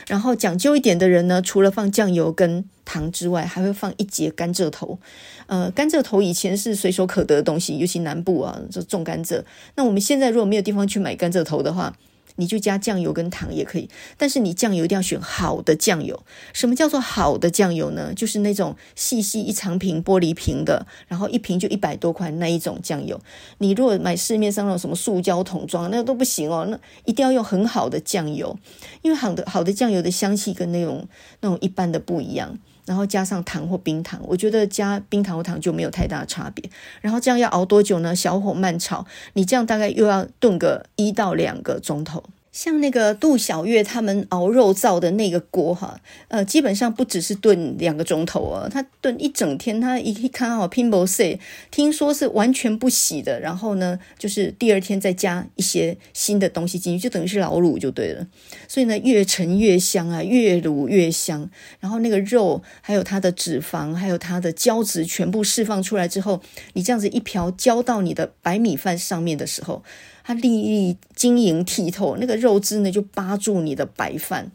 然后讲究一点的人呢，除了放酱油跟糖之外，还会放一节甘蔗头。呃，甘蔗头以前是随手可得的东西，尤其南部啊，就种甘蔗。那我们现在如果没有地方去买甘蔗头的话，你就加酱油跟糖也可以，但是你酱油一定要选好的酱油。什么叫做好的酱油呢？就是那种细细一长瓶玻璃瓶的，然后一瓶就一百多块那一种酱油。你如果买市面上那种什么塑胶桶装，那都不行哦。那一定要用很好的酱油，因为好的好的酱油的香气跟那种那种一般的不一样。然后加上糖或冰糖，我觉得加冰糖或糖就没有太大差别。然后这样要熬多久呢？小火慢炒，你这样大概又要炖个一到两个钟头。像那个杜小月他们熬肉燥的那个锅哈，呃，基本上不只是炖两个钟头啊，他炖一整天，他一看好拼不碎，听说是完全不洗的，然后呢，就是第二天再加一些新的东西进去，就等于是老卤就对了。所以呢，越陈越香啊，越卤越香。然后那个肉还有它的脂肪，还有它的胶质全部释放出来之后，你这样子一瓢浇到你的白米饭上面的时候。它粒粒晶莹剔透，那个肉汁呢就扒住你的白饭，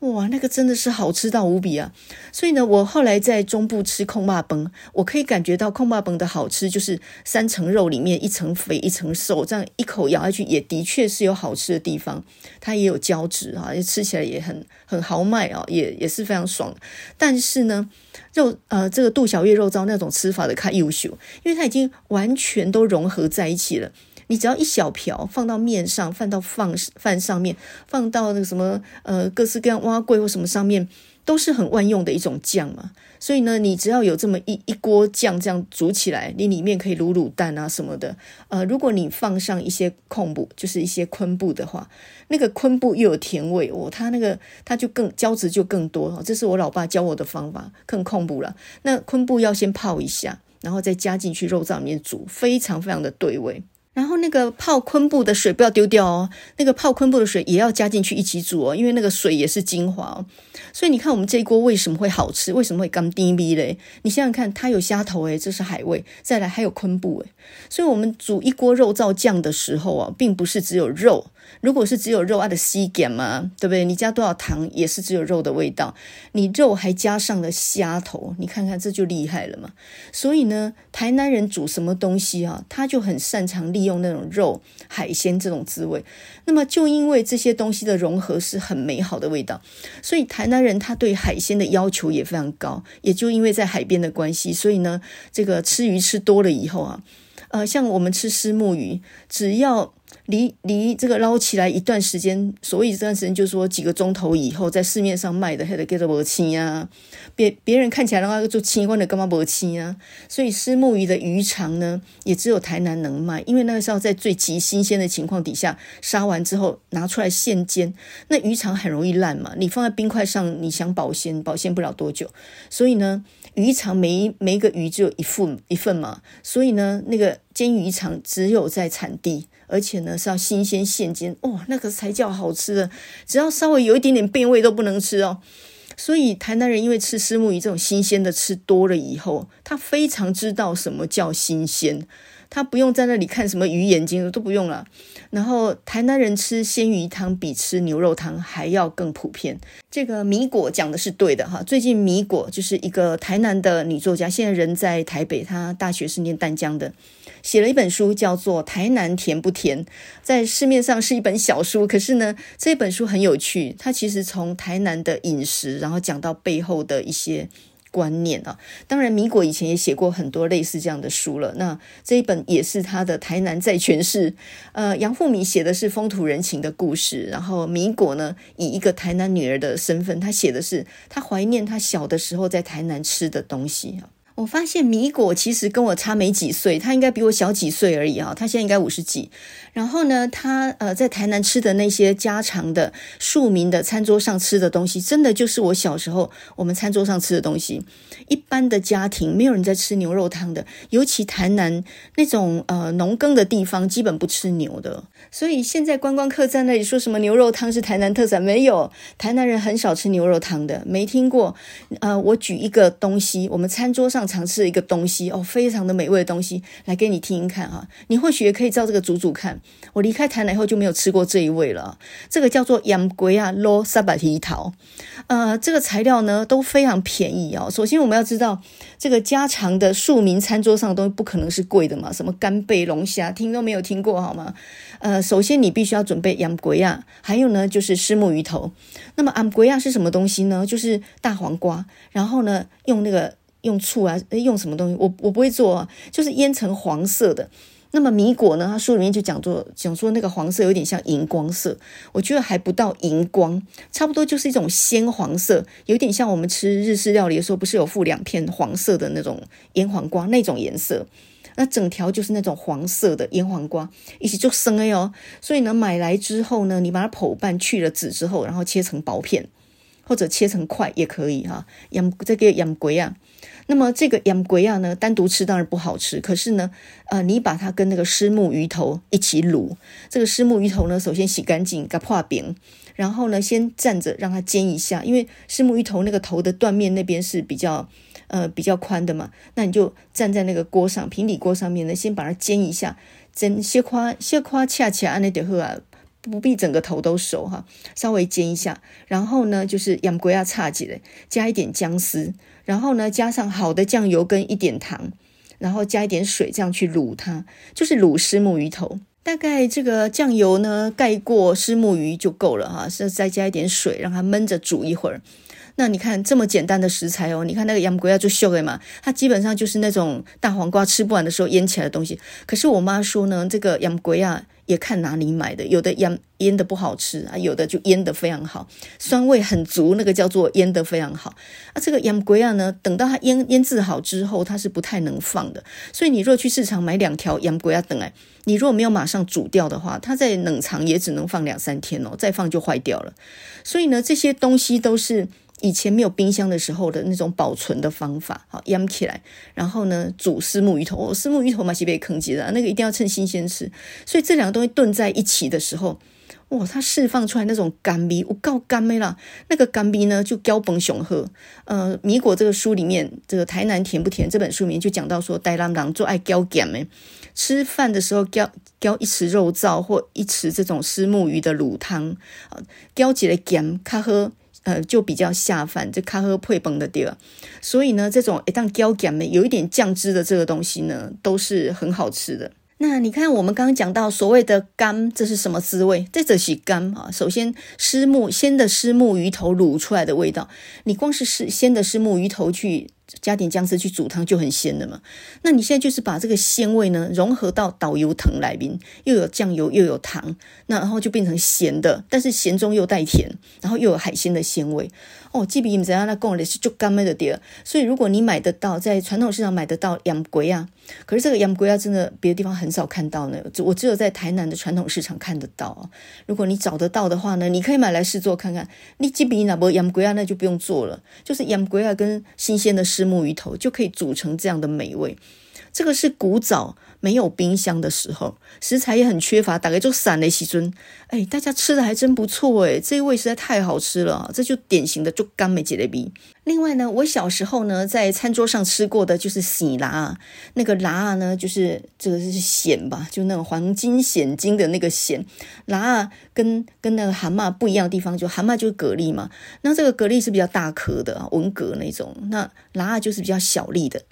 哇，那个真的是好吃到无比啊！所以呢，我后来在中部吃焢肉饭，我可以感觉到焢肉饭的好吃，就是三层肉里面一层肥一层瘦，这样一口咬下去也的确是有好吃的地方，它也有胶质啊，吃起来也很很豪迈啊，也也是非常爽。但是呢，肉呃这个杜小月肉燥那种吃法的较优秀，因为它已经完全都融合在一起了。你只要一小瓢放到面上，放到放饭上面，放到那个什么呃各式各样挖柜或什么上面，都是很万用的一种酱嘛。所以呢，你只要有这么一一锅酱这样煮起来，你里面可以卤卤蛋啊什么的。呃，如果你放上一些昆布，就是一些昆布的话，那个昆布又有甜味哦，它那个它就更胶质就更多。这是我老爸教我的方法，更昆布了。那昆布要先泡一下，然后再加进去肉燥里面煮，非常非常的对味。然后那个泡昆布的水不要丢掉哦，那个泡昆布的水也要加进去一起煮哦，因为那个水也是精华哦。所以你看我们这一锅为什么会好吃？为什么会甘甜味嘞？你想想看，它有虾头诶，这是海味，再来还有昆布诶。所以我们煮一锅肉燥酱的时候啊，并不是只有肉。如果是只有肉，它的稀咸嘛，对不对？你加多少糖也是只有肉的味道。你肉还加上了虾头，你看看这就厉害了嘛。所以呢，台南人煮什么东西啊，他就很擅长利用那种肉海鲜这种滋味。那么就因为这些东西的融合是很美好的味道，所以台南人他对海鲜的要求也非常高。也就因为在海边的关系，所以呢，这个吃鱼吃多了以后啊，呃，像我们吃虱目鱼，只要离离这个捞起来一段时间，所以这段时间就是说几个钟头以后，在市面上卖的还得给它磨青啊，别别人看起来的话就青光的干嘛磨青啊？所以虱目鱼的鱼肠呢，也只有台南能卖，因为那个是要在最极新鲜的情况底下杀完之后拿出来现煎，那鱼肠很容易烂嘛，你放在冰块上，你想保鲜保鲜不了多久，所以呢，鱼肠每每一个鱼只有一份一份嘛，所以呢，那个煎鱼肠只有在产地。而且呢，是要新鲜现煎，哇、哦，那个才叫好吃的。只要稍微有一点点变味都不能吃哦。所以台南人因为吃虱目鱼这种新鲜的吃多了以后，他非常知道什么叫新鲜。他不用在那里看什么鱼眼睛都不用了。然后台南人吃鲜鱼汤比吃牛肉汤还要更普遍。这个米果讲的是对的哈。最近米果就是一个台南的女作家，现在人在台北，她大学是念淡江的。写了一本书，叫做《台南甜不甜》，在市面上是一本小书，可是呢，这本书很有趣。它其实从台南的饮食，然后讲到背后的一些观念啊。当然，米果以前也写过很多类似这样的书了。那这一本也是他的台南在诠释。呃，杨富米写的是风土人情的故事，然后米果呢，以一个台南女儿的身份，他写的是他怀念他小的时候在台南吃的东西啊。我发现米果其实跟我差没几岁，他应该比我小几岁而已啊。他现在应该五十几。然后呢，他呃在台南吃的那些家常的庶民的餐桌上吃的东西，真的就是我小时候我们餐桌上吃的东西。一般的家庭没有人在吃牛肉汤的，尤其台南那种呃农耕的地方，基本不吃牛的。所以现在观光客在那里说什么牛肉汤是台南特产，没有，台南人很少吃牛肉汤的，没听过。呃，我举一个东西，我们餐桌上。常吃的一个东西哦，非常的美味的东西，来给你听听看啊！你或许也可以照这个煮煮看。我离开台南以后就没有吃过这一味了。这个叫做盐龟啊，罗萨巴提桃。呃，这个材料呢都非常便宜哦。首先我们要知道，这个家常的庶民餐桌上的东西不可能是贵的嘛，什么干贝、龙虾，听都没有听过好吗？呃，首先你必须要准备盐龟啊，还有呢就是虱目鱼头。那么盐龟啊是什么东西呢？就是大黄瓜，然后呢用那个。用醋啊，用什么东西？我我不会做啊，就是腌成黄色的。那么米果呢？他书里面就讲做讲说那个黄色有点像荧光色，我觉得还不到荧光，差不多就是一种鲜黄色，有点像我们吃日式料理的时候，不是有附两片黄色的那种腌黄瓜那种颜色？那整条就是那种黄色的腌黄瓜，一起就生了哟。所以呢，买来之后呢，你把它剖半去了籽之后，然后切成薄片，或者切成块也可以哈。盐这个盐龟啊。那么这个盐龟啊呢，单独吃当然不好吃。可是呢，呃，你把它跟那个虱目鱼头一起卤。这个虱目鱼头呢，首先洗干净，给它破饼，然后呢，先站着让它煎一下。因为虱目鱼头那个头的断面那边是比较呃比较宽的嘛，那你就站在那个锅上平底锅上面呢，先把它煎一下，煎些夸些夸恰恰安那点喝啊，不必整个头都熟哈，稍微煎一下。然后呢，就是盐龟啊插起来，加一点姜丝。然后呢，加上好的酱油跟一点糖，然后加一点水，这样去卤它，就是卤虱目鱼头。大概这个酱油呢盖过虱目鱼就够了哈，是再加一点水，让它焖着煮一会儿。那你看这么简单的食材哦，你看那个盐龟啊就秀的嘛，它基本上就是那种大黄瓜吃不完的时候腌起来的东西。可是我妈说呢，这个盐龟啊。也看哪里买的，有的腌腌的不好吃啊，有的就腌的非常好，酸味很足，那个叫做腌的非常好。啊，这个盐龟啊呢，等到它腌腌制好之后，它是不太能放的。所以你若去市场买两条盐龟啊等哎，你如果没有马上煮掉的话，它在冷藏也只能放两三天哦，再放就坏掉了。所以呢，这些东西都是。以前没有冰箱的时候的那种保存的方法，好腌起来，然后呢煮虱目鱼头，哦，虱目鱼头嘛是被坑击的，那个一定要趁新鲜吃。所以这两个东西炖在一起的时候，哇，它释放出来那种甘味，我告甘味啦。那个甘味呢就交崩熊喝。呃，米果这个书里面，这个台南甜不甜这本书里面就讲到说，台南人做爱交咸诶，吃饭的时候交交一匙肉燥或一匙这种虱目鱼的卤汤，啊，交几个咸，卡喝。呃，就比较下饭，这咖喝配崩的地儿，所以呢，这种一旦胶感的有一点酱汁的这个东西呢，都是很好吃的。那你看，我们刚刚讲到所谓的干，这是什么滋味？这则是干啊。首先，虱目鲜的虱目鱼头卤出来的味道，你光是是鲜的虱目鱼头去。加点姜汁去煮汤就很鲜的嘛。那你现在就是把这个鲜味呢融合到导游藤来宾，又有酱油又有糖，那然后就变成咸的，但是咸中又带甜，然后又有海鲜的鲜味。哦，基比你们怎样那讲的是就甘味的碟。所以如果你买得到，在传统市场买得到盐龟啊，可是这个盐龟啊真的别的地方很少看到呢，我只有在台南的传统市场看得到。如果你找得到的话呢，你可以买来试做看看。你基比那不盐龟啊，那就不用做了，就是盐龟啊跟新鲜的虱目鱼头就可以煮成这样的美味。这个是古早没有冰箱的时候，食材也很缺乏，大概就散了时阵。哎，大家吃的还真不错哎，这一味实在太好吃了，这就典型的就甘美吉的比。另外呢，我小时候呢在餐桌上吃过的就是喜辣，那个辣呢就是这个是蚬吧，就那种黄金蚬金的那个蚬。辣跟跟那个蛤蟆不一样的地方，就蛤蟆就是蛤蜊嘛，那这个蛤蜊是比较大颗的文蛤那种，那辣就是比较小粒的。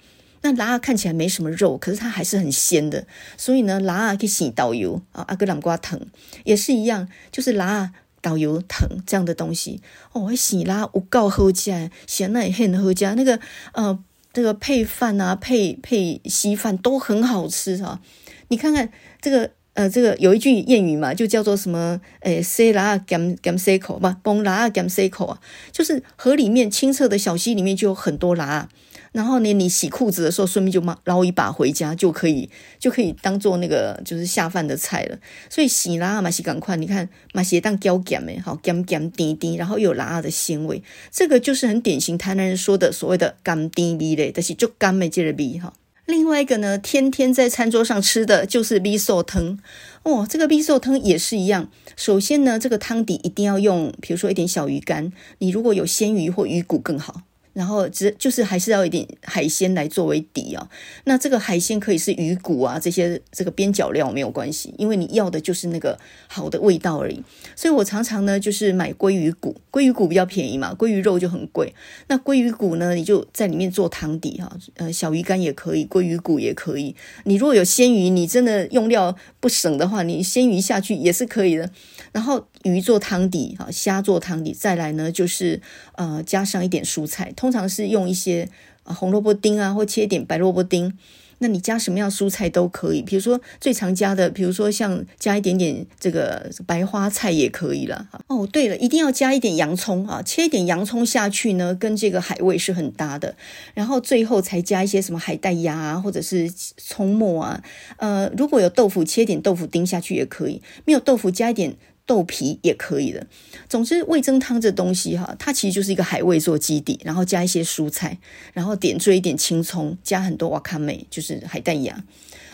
那辣看起来没什么肉，可是它还是很鲜的，所以呢，辣可以洗导游啊，阿哥南瓜藤也是一样，就是辣导游藤这样的东西哦，喜拉我告好吃，咸奶也很好吃，那个呃，这个配饭啊，配配稀饭都很好吃啊。你看看这个呃，这个有一句谚语嘛，就叫做什么？诶，塞拉甘甘塞口吧，崩拉甘塞口啊，就是河里面清澈的小溪里面就有很多拉。然后呢，你洗裤子的时候，顺便就捞一把回家，就可以就可以当做那个就是下饭的菜了。所以洗拉嘛，洗赶快，你看嘛，洗当胶咸诶，好咸咸甜甜，然后又有辣的鲜味，这个就是很典型台南人说的所谓的甘甜味嘞，但是就甘美这个味哈。另外一个呢，天天在餐桌上吃的就是米寿汤哦，这个米寿汤也是一样。首先呢，这个汤底一定要用，比如说一点小鱼干，你如果有鲜鱼或鱼骨更好。然后只就是还是要一点海鲜来作为底啊，那这个海鲜可以是鱼骨啊，这些这个边角料没有关系，因为你要的就是那个好的味道而已。所以我常常呢就是买鲑鱼骨，鲑鱼骨比较便宜嘛，鲑鱼肉就很贵。那鲑鱼骨呢，你就在里面做汤底哈，呃，小鱼干也可以，鲑鱼骨也可以。你如果有鲜鱼，你真的用料不省的话，你鲜鱼下去也是可以的。然后鱼做汤底哈，虾做汤底，再来呢就是呃加上一点蔬菜。通常是用一些红萝卜丁啊，或切一点白萝卜丁。那你加什么样蔬菜都可以，比如说最常加的，比如说像加一点点这个白花菜也可以了。哦，对了，一定要加一点洋葱啊，切一点洋葱下去呢，跟这个海味是很搭的。然后最后才加一些什么海带芽啊，或者是葱末啊。呃，如果有豆腐，切点豆腐丁下去也可以；没有豆腐，加一点。豆皮也可以的。总之，味噌汤这东西哈，它其实就是一个海味做基底，然后加一些蔬菜，然后点缀一点青葱，加很多瓦卡梅，就是海带芽。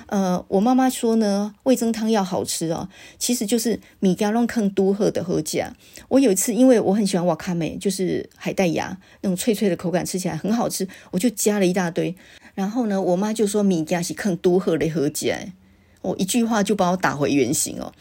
呃，我妈妈说呢，味噌汤要好吃哦，其实就是米加龙坑都喝的喝酱。我有一次，因为我很喜欢瓦卡梅，就是海带芽那种脆脆的口感，吃起来很好吃，我就加了一大堆。然后呢，我妈就说米加是坑都喝的喝酱，我一句话就把我打回原形哦。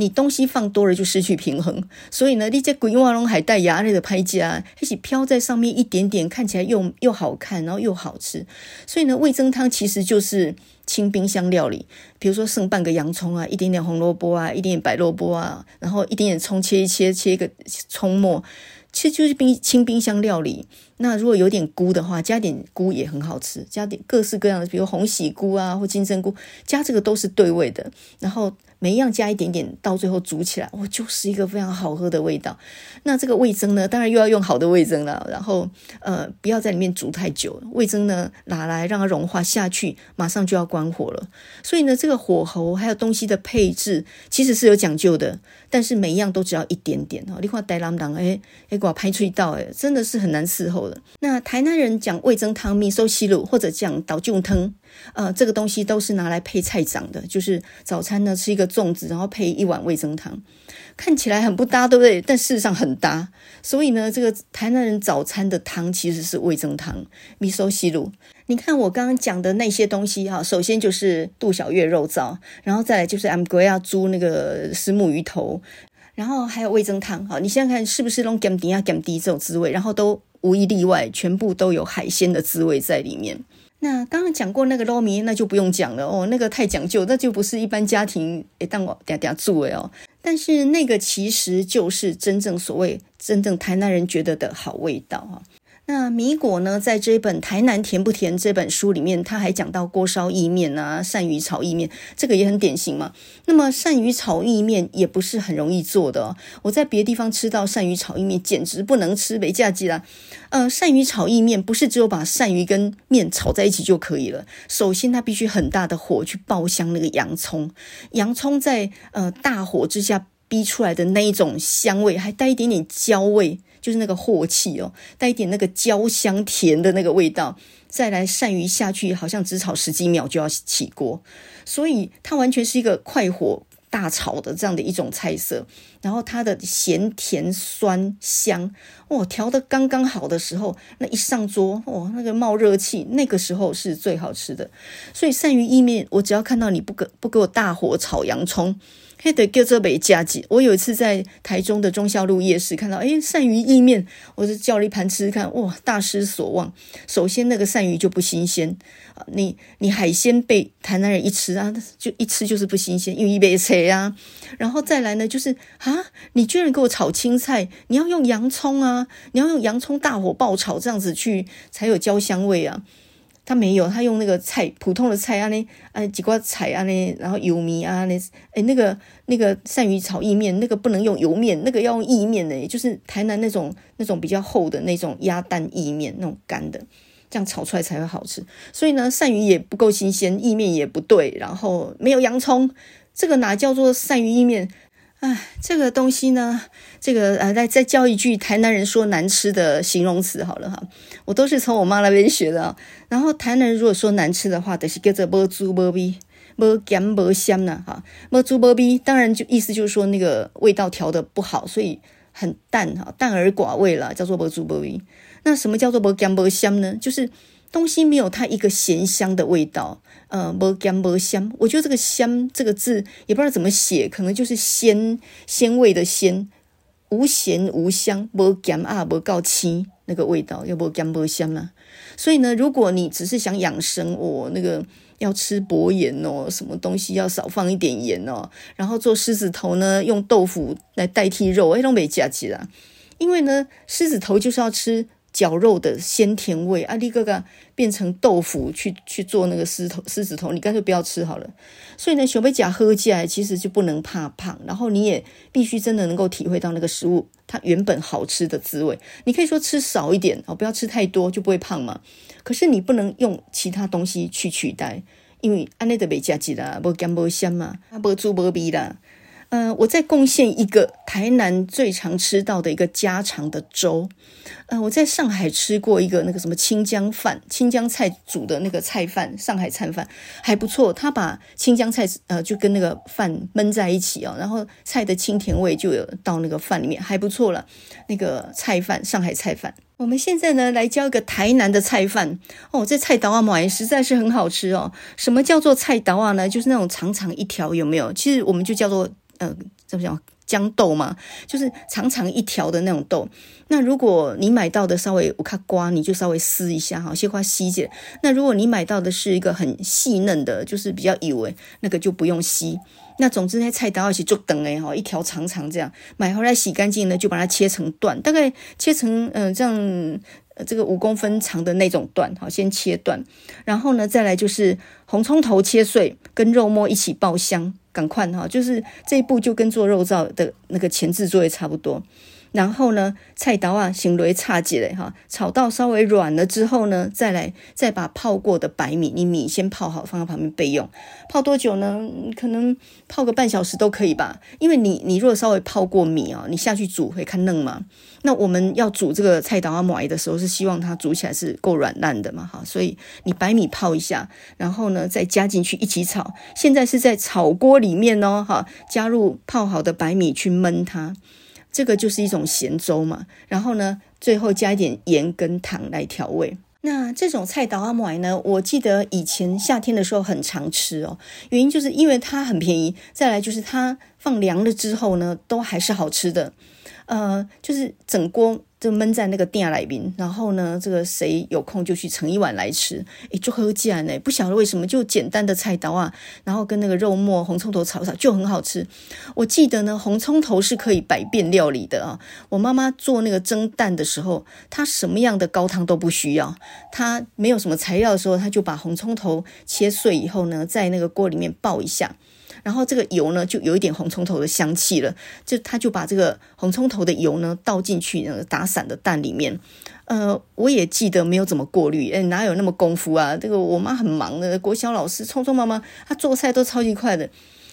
你东西放多了就失去平衡，所以呢，你这鬼瓦龙海带芽类的拍夹一起飘在上面一点点，看起来又又好看，然后又好吃。所以呢，味噌汤其实就是清冰箱料理，比如说剩半个洋葱啊，一点点红萝卜啊，一点点白萝卜啊，然后一点点葱切一切，切一个葱末。其实就是冰清冰箱料理。那如果有点菇的话，加点菇也很好吃。加点各式各样的，比如红喜菇啊，或金针菇，加这个都是对味的。然后每一样加一点点，到最后煮起来，哇，就是一个非常好喝的味道。那这个味噌呢，当然又要用好的味噌了。然后呃，不要在里面煮太久。味噌呢，拿来让它融化下去，马上就要关火了。所以呢，这个火候还有东西的配置，其实是有讲究的。但是每一样都只要一点点哦。你看台南人哎哎，给我拍出一道哎，真的是很难伺候的。那台南人讲味噌汤、米寿西鲁或者讲倒酱汤，呃，这个东西都是拿来配菜长的，就是早餐呢吃一个粽子，然后配一碗味噌汤，看起来很不搭，对不对？但事实上很搭。所以呢，这个台南人早餐的汤其实是味噌汤、米寿西路。你看我刚刚讲的那些东西哈，首先就是杜小月肉燥，然后再来就是 M 哥要猪那个石目鱼头，然后还有味噌汤哈。你现在看是不是弄甘甜啊甘甜这种滋味？然后都无一例外，全部都有海鲜的滋味在里面。那刚刚讲过那个糯米，那就不用讲了哦，那个太讲究，那就不是一般家庭诶当我嗲嗲做诶哦。但是那个其实就是真正所谓真正台南人觉得的好味道哈。那米果呢，在这本《台南甜不甜》这本书里面，他还讲到锅烧意面啊、鳝鱼炒意面，这个也很典型嘛。那么鳝鱼炒意面也不是很容易做的。我在别的地方吃到鳝鱼炒意面，简直不能吃，没价值啦。呃，鳝鱼炒意面不是只有把鳝鱼跟面炒在一起就可以了。首先，它必须很大的火去爆香那个洋葱，洋葱在呃大火之下逼出来的那一种香味，还带一点点焦味。就是那个镬气哦，带一点那个焦香甜的那个味道，再来鳝鱼下去，好像只炒十几秒就要起锅，所以它完全是一个快火大炒的这样的一种菜色。然后它的咸甜酸香，哦，调得刚刚好的时候，那一上桌，哦，那个冒热气，那个时候是最好吃的。所以鳝鱼意面，我只要看到你不给不给我大火炒洋葱。还得叫做美佳吉。我有一次在台中的忠孝路夜市看到，哎，鳝鱼意面，我就叫了一盘吃吃看，哇，大失所望。首先那个鳝鱼就不新鲜，你你海鲜被台南人一吃啊，就一吃就是不新鲜，因为一杯菜啊。然后再来呢，就是啊，你居然给我炒青菜，你要用洋葱啊，你要用洋葱大火爆炒，这样子去才有焦香味啊。他没有，他用那个菜，普通的菜啊，那啊几瓜菜啊，那然后油米啊，那哎那个那个鳝鱼炒意面，那个不能用油面，那个要用意面的，就是台南那种那种比较厚的那种鸭蛋意面，那种干的，这样炒出来才会好吃。所以呢，鳝鱼也不够新鲜，意面也不对，然后没有洋葱，这个哪叫做鳝鱼意面？哎，这个东西呢，这个呃，再再教一句台南人说难吃的形容词好了哈，我都是从我妈那边学的。然后台南人如果说难吃的话，就是叫做无滋无味、无咸无香呢哈，无滋无味，当然就意思就是说那个味道调得不好，所以很淡哈，淡而寡味了，叫做无滋无味。那什么叫做无咸无香呢？就是。东西没有它一个咸香的味道，呃，无咸无香。我觉得这个“香”这个字也不知道怎么写，可能就是鲜鲜味的“鲜”，无咸无香，无咸啊，无够清那个味道，又无咸无香嘛。所以呢，如果你只是想养生，我、哦、那个要吃薄盐哦，什么东西要少放一点盐哦，然后做狮子头呢，用豆腐来代替肉，哎，都没加起来，因为呢，狮子头就是要吃。绞肉的鲜甜味，阿力哥哥变成豆腐去去做那个狮头狮子头，你干脆不要吃好了。所以呢，小贝甲喝起来其实就不能怕胖，然后你也必须真的能够体会到那个食物它原本好吃的滋味。你可以说吃少一点哦，不要吃太多就不会胖嘛。可是你不能用其他东西去取代，因为安内的贝甲鸡啦，无咸无香嘛，啊，无滋无味啦。嗯、我再贡献一个台南最常吃到的一个家常的粥。呃，我在上海吃过一个那个什么清江饭，清江菜煮的那个菜饭，上海菜饭还不错。他把清江菜呃就跟那个饭焖在一起哦，然后菜的清甜味就有到那个饭里面，还不错了。那个菜饭，上海菜饭。我们现在呢来教一个台南的菜饭哦，这菜刀啊买实在是很好吃哦。什么叫做菜刀啊呢？就是那种长长一条，有没有？其实我们就叫做。呃，怎么讲？豇豆嘛，就是长长一条的那种豆。那如果你买到的稍微我看刮，你就稍微撕一下哈，先刮细一点。那如果你买到的是一个很细嫩的，就是比较油诶，那个就不用吸。那总之，那菜刀一起做等诶哈，一条长长这样，买回来洗干净呢，就把它切成段，大概切成嗯、这样。这个五公分长的那种段，好，先切断，然后呢，再来就是红葱头切碎，跟肉末一起爆香，赶快哈，就是这一步就跟做肉燥的那个前置作业差不多。然后呢，菜刀啊，行雷叉几嘞哈，炒到稍微软了之后呢，再来再把泡过的白米，你米先泡好，放在旁边备用。泡多久呢？可能泡个半小时都可以吧。因为你你如果稍微泡过米啊，你下去煮会看嫩嘛。那我们要煮这个菜刀啊糜的时候，是希望它煮起来是够软烂的嘛哈。所以你白米泡一下，然后呢再加进去一起炒。现在是在炒锅里面哦哈，加入泡好的白米去焖它。这个就是一种咸粥嘛，然后呢，最后加一点盐跟糖来调味。那这种菜刀阿买呢，我记得以前夏天的时候很常吃哦，原因就是因为它很便宜，再来就是它放凉了之后呢，都还是好吃的。呃，就是整锅。就闷在那个店里边，然后呢，这个谁有空就去盛一碗来吃，诶，就喝起来呢。不晓得为什么，就简单的菜刀啊，然后跟那个肉末、红葱头炒炒就很好吃。我记得呢，红葱头是可以百变料理的啊。我妈妈做那个蒸蛋的时候，她什么样的高汤都不需要，她没有什么材料的时候，她就把红葱头切碎以后呢，在那个锅里面爆一下。然后这个油呢，就有一点红葱头的香气了。就他就把这个红葱头的油呢倒进去那个打散的蛋里面。呃，我也记得没有怎么过滤，哎，哪有那么功夫啊？这个我妈很忙的，国小老师，匆匆忙忙，她做菜都超级快的。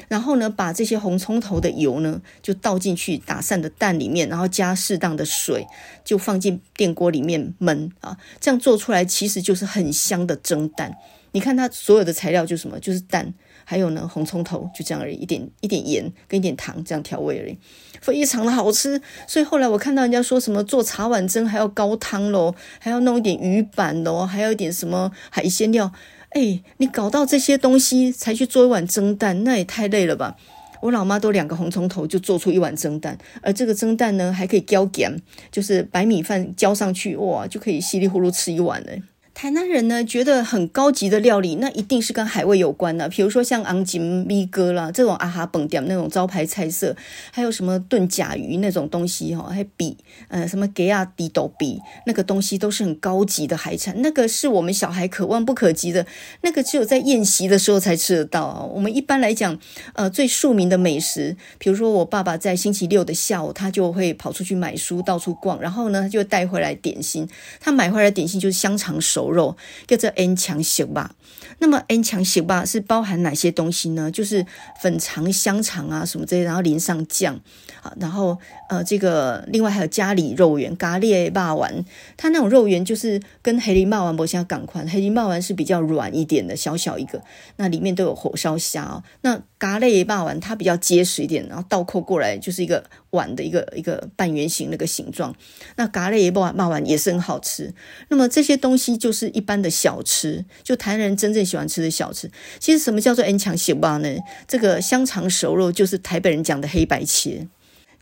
然后呢，把这些红葱头的油呢就倒进去打散的蛋里面，然后加适当的水，就放进电锅里面焖啊。这样做出来其实就是很香的蒸蛋。你看它所有的材料就是什么？就是蛋。还有呢，红葱头就这样而已，一点一点盐跟一点糖这样调味而已，非常的好吃。所以后来我看到人家说什么做茶碗蒸还要高汤喽，还要弄一点鱼板咯，还要一点什么海鲜料。哎，你搞到这些东西才去做一碗蒸蛋，那也太累了吧？我老妈都两个红葱头就做出一碗蒸蛋，而这个蒸蛋呢还可以浇咸，就是白米饭浇上去，哇，就可以稀里呼噜吃一碗了。台南人呢，觉得很高级的料理，那一定是跟海味有关的。比如说像昂吉米哥啦，这种阿哈本店那种招牌菜色，还有什么炖甲鱼那种东西哈，还比呃什么给亚迪斗比那个东西都是很高级的海产，那个是我们小孩可望不可及的，那个只有在宴席的时候才吃得到。我们一般来讲，呃，最庶民的美食，比如说我爸爸在星期六的下午，他就会跑出去买书，到处逛，然后呢，他就带回来点心。他买回来点心就是香肠熟。肉叫做 N 强食吧，那么 N 强食吧是包含哪些东西呢？就是粉肠、香肠啊什么这些，然后淋上酱啊，然后呃这个另外还有咖喱肉圆、咖喱霸丸，它那种肉圆就是跟黑林霸丸不相同款，黑林霸丸是比较软一点的，小小一个，那里面都有火烧虾哦。那咖喱霸丸它比较结实一点，然后倒扣过来就是一个碗的一个一个半圆形那个形状。那咖喱霸霸丸也是很好吃。那么这些东西就是。一般的小吃，就台南人真正喜欢吃的小吃。其实什么叫做 N 强小吧呢？这个香肠熟肉就是台北人讲的黑白切，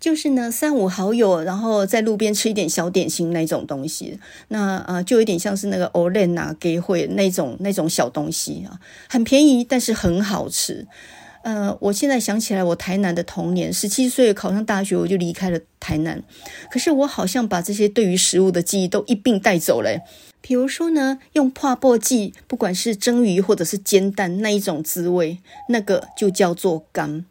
就是呢三五好友，然后在路边吃一点小点心那种东西。那啊、呃，就有点像是那个欧练啊给会那种那种小东西啊，很便宜，但是很好吃。呃，我现在想起来，我台南的童年，十七岁考上大学，我就离开了台南。可是我好像把这些对于食物的记忆都一并带走了。比如说呢，用破布剂，不管是蒸鱼或者是煎蛋，那一种滋味，那个就叫做干。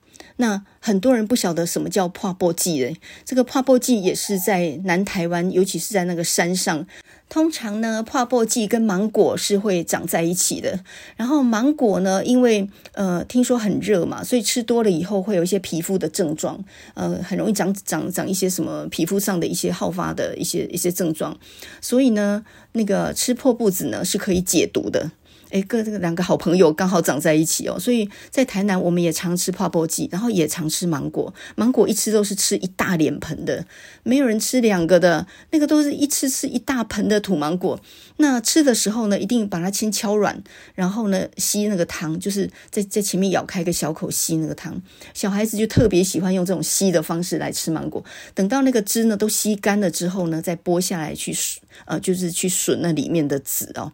那很多人不晓得什么叫破布剂嘞，这个破布剂也是在南台湾，尤其是在那个山上。通常呢，破布剂跟芒果是会长在一起的。然后芒果呢，因为呃听说很热嘛，所以吃多了以后会有一些皮肤的症状，呃，很容易长长长一些什么皮肤上的一些好发的一些一些症状。所以呢，那个吃破布子呢是可以解毒的。诶，各这个两个好朋友刚好长在一起哦，所以在台南我们也常吃泡泡鸡，然后也常吃芒果。芒果一吃都是吃一大脸盆的，没有人吃两个的，那个都是一吃吃一大盆的土芒果。那吃的时候呢，一定把它先敲软，然后呢吸那个汤，就是在在前面咬开一个小口吸那个汤。小孩子就特别喜欢用这种吸的方式来吃芒果。等到那个汁呢都吸干了之后呢，再剥下来去呃，就是去吮那里面的籽哦。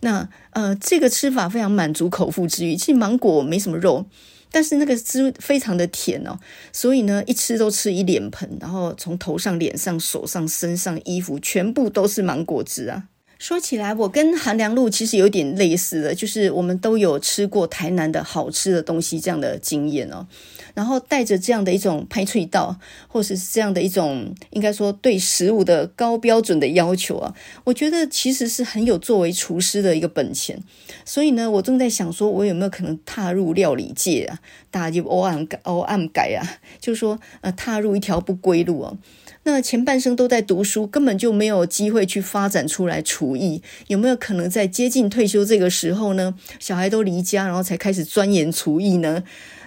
那呃，这个吃法非常满足口腹之欲。其实芒果没什么肉，但是那个汁非常的甜哦，所以呢，一吃都吃一脸盆，然后从头上、脸上、手上、身上、衣服，全部都是芒果汁啊。说起来，我跟韩良露其实有点类似的，就是我们都有吃过台南的好吃的东西这样的经验哦。然后带着这样的一种拍脆道，或是这样的一种应该说对食物的高标准的要求啊，我觉得其实是很有作为厨师的一个本钱。所以呢，我正在想说，我有没有可能踏入料理界啊，打入黑暗黑暗改啊，就是说呃，踏入一条不归路哦。那前半生都在读书，根本就没有机会去发展出来厨艺。有没有可能在接近退休这个时候呢？小孩都离家，然后才开始钻研厨艺呢？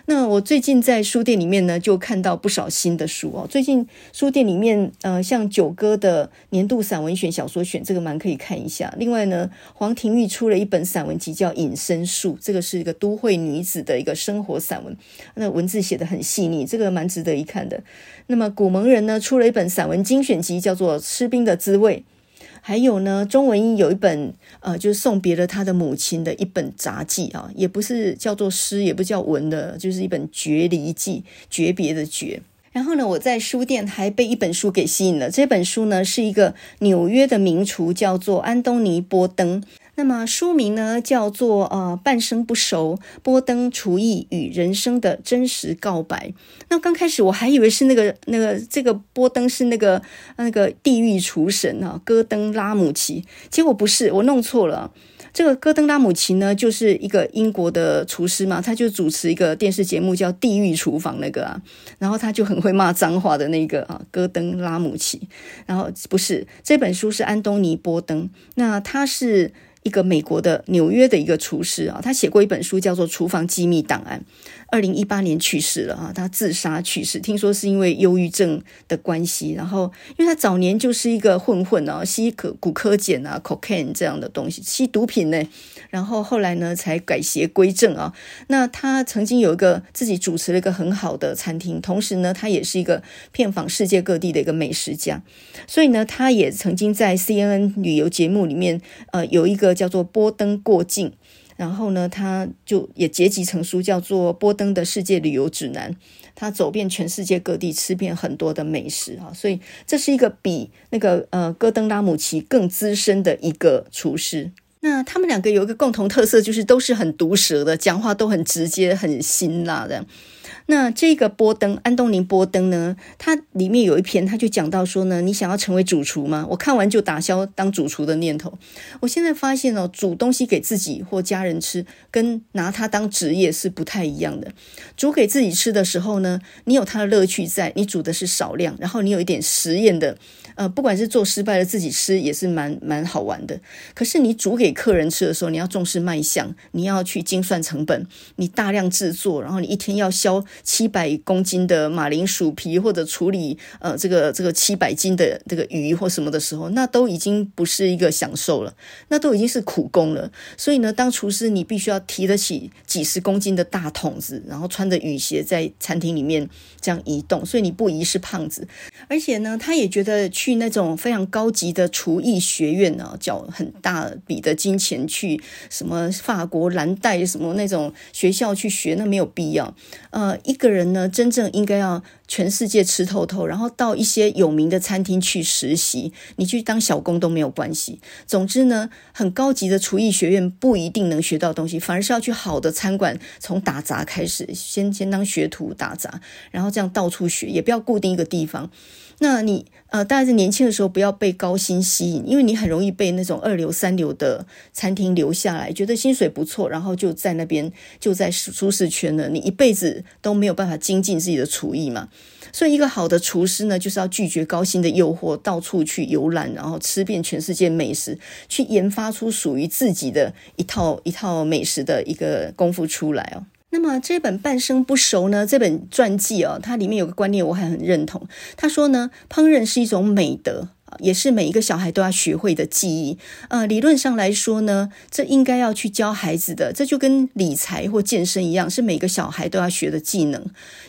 那我最近在书店里面呢，就看到不少新的书哦。最近书店里面，呃，像九歌的年度散文选、小说选，这个蛮可以看一下。另外呢，黄庭玉出了一本散文集，叫《隐身术》，这个是一个都会女子的一个生活散文，那文字写得很细腻，这个蛮值得一看的。那么古蒙人呢，出了一本散文精选集，叫做《吃冰的滋味》。还有呢，钟文英有一本，呃，就是送别了他的母亲的一本杂记啊，也不是叫做诗，也不叫文的，就是一本诀离记，诀别的诀。然后呢，我在书店还被一本书给吸引了，这本书呢是一个纽约的名厨，叫做安东尼·波登。那么书名呢叫做呃半生不熟，波登厨艺与人生的真实告白。那刚开始我还以为是那个那个这个波登是那个那个地狱厨神啊，戈登拉姆齐，结果不是，我弄错了。这个戈登拉姆齐呢就是一个英国的厨师嘛，他就主持一个电视节目叫《地狱厨房》那个啊，然后他就很会骂脏话的那个啊，戈登拉姆齐。然后不是，这本书是安东尼波登，那他是。一个美国的纽约的一个厨师啊，他写过一本书叫做《厨房机密档案》，二零一八年去世了啊，他自杀去世，听说是因为忧郁症的关系。然后，因为他早年就是一个混混啊，吸可骨科碱啊、cocaine 这样的东西，吸毒品呢。然后后来呢才改邪归正啊。那他曾经有一个自己主持了一个很好的餐厅，同时呢，他也是一个遍访世界各地的一个美食家，所以呢，他也曾经在 CNN 旅游节目里面，呃，有一个叫做波登过境。然后呢，他就也结集成书，叫做《波登的世界旅游指南》。他走遍全世界各地，吃遍很多的美食啊，所以这是一个比那个呃戈登拉姆齐更资深的一个厨师。那他们两个有一个共同特色，就是都是很毒舌的，讲话都很直接、很辛辣的。那这个波登，安东尼波登呢，他里面有一篇，他就讲到说呢，你想要成为主厨吗？我看完就打消当主厨的念头。我现在发现哦，煮东西给自己或家人吃，跟拿它当职业是不太一样的。煮给自己吃的时候呢，你有它的乐趣在，你煮的是少量，然后你有一点实验的。呃，不管是做失败了自己吃也是蛮蛮好玩的。可是你煮给客人吃的时候，你要重视卖相，你要去精算成本，你大量制作，然后你一天要削七百公斤的马铃薯皮，或者处理呃这个这个七百斤的这个鱼或什么的时候，那都已经不是一个享受了，那都已经是苦工了。所以呢，当厨师你必须要提得起几十公斤的大桶子，然后穿着雨鞋在餐厅里面这样移动，所以你不宜是胖子。而且呢，他也觉得去。那种非常高级的厨艺学院呢，缴很大笔的金钱去什么法国蓝带什么那种学校去学，那没有必要。呃一个人呢，真正应该要全世界吃透透，然后到一些有名的餐厅去实习，你去当小工都没有关系。总之呢，很高级的厨艺学院不一定能学到东西，反而是要去好的餐馆，从打杂开始，先先当学徒打杂，然后这样到处学，也不要固定一个地方。那你呃，大概是年轻的时候不要被高薪吸引，因为你很容易被那种二流三流的餐厅留下来，觉得薪水不错，然后就在那边就在舒适圈了，你一辈子都没有办法精进自己的厨艺嘛。所以，一个好的厨师呢，就是要拒绝高薪的诱惑，到处去游览，然后吃遍全世界美食，去研发出属于自己的一套一套美食的一个功夫出来哦。那么这本《半生不熟》呢，这本传记哦，它里面有个观念我还很认同。他说呢，烹饪是一种美德。也是每一个小孩都要学会的技艺。呃，理论上来说呢，这应该要去教孩子的，这就跟理财或健身一样，是每个小孩都要学的技能。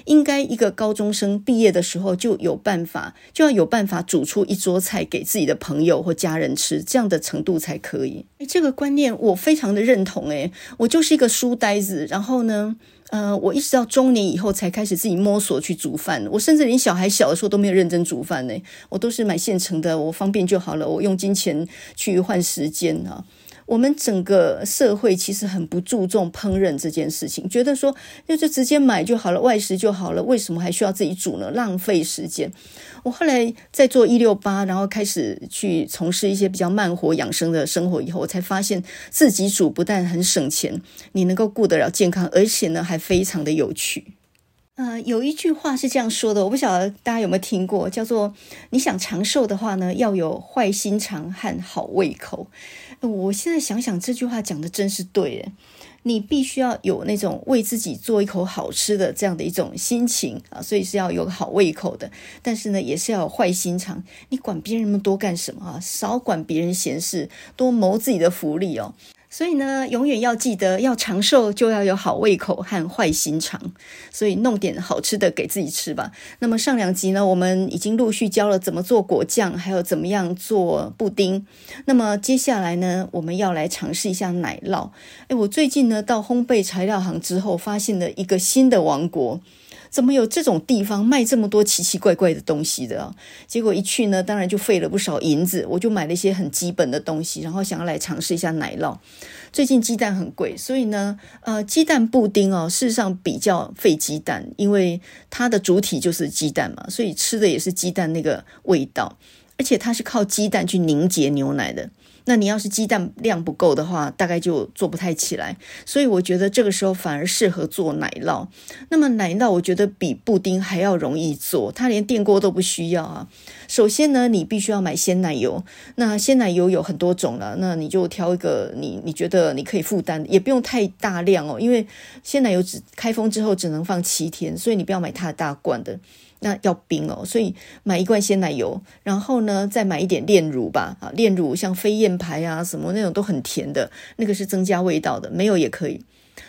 应该一个高中生毕业的时候就有办法，就要有办法煮出一桌菜给自己的朋友或家人吃，这样的程度才可以。诶，这个观念我非常的认同。诶，我就是一个书呆子，然后呢，呃，我一直到中年以后才开始自己摸索去煮饭。我甚至连小孩小的时候都没有认真煮饭呢，我都是买现成的，我方便就好了。我用金钱去换时间啊。我们整个社会其实很不注重烹饪这件事情，觉得说那就直接买就好了，外食就好了，为什么还需要自己煮呢？浪费时间。我后来在做一六八，然后开始去从事一些比较慢活养生的生活以后，我才发现自己煮不但很省钱，你能够顾得了健康，而且呢还非常的有趣。呃，有一句话是这样说的，我不晓得大家有没有听过，叫做“你想长寿的话呢，要有坏心肠和好胃口”。我现在想想，这句话讲的真是对诶，你必须要有那种为自己做一口好吃的这样的一种心情啊，所以是要有好胃口的，但是呢，也是要有坏心肠。你管别人那么多干什么啊？少管别人闲事，多谋自己的福利哦。所以呢，永远要记得，要长寿就要有好胃口和坏心肠。所以弄点好吃的给自己吃吧。那么上两集呢，我们已经陆续教了怎么做果酱，还有怎么样做布丁。那么接下来呢，我们要来尝试一下奶酪。诶，我最近呢到烘焙材料行之后，发现了一个新的王国。怎么有这种地方卖这么多奇奇怪怪的东西的？结果一去呢，当然就费了不少银子。我就买了一些很基本的东西，然后想要来尝试一下奶酪。最近鸡蛋很贵，所以呢，呃，鸡蛋布丁哦，事实上比较费鸡蛋，因为它的主体就是鸡蛋嘛，所以吃的也是鸡蛋那个味道，而且它是靠鸡蛋去凝结牛奶的。那你要是鸡蛋量不够的话，大概就做不太起来。所以我觉得这个时候反而适合做奶酪。那么奶酪我觉得比布丁还要容易做，它连电锅都不需要啊。首先呢，你必须要买鲜奶油。那鲜奶油有很多种了，那你就挑一个你你觉得你可以负担，也不用太大量哦，因为鲜奶油只开封之后只能放七天，所以你不要买太大罐的。那要冰哦，所以买一罐鲜奶油，然后呢再买一点炼乳吧，啊，炼乳像飞燕牌啊什么那种都很甜的，那个是增加味道的，没有也可以。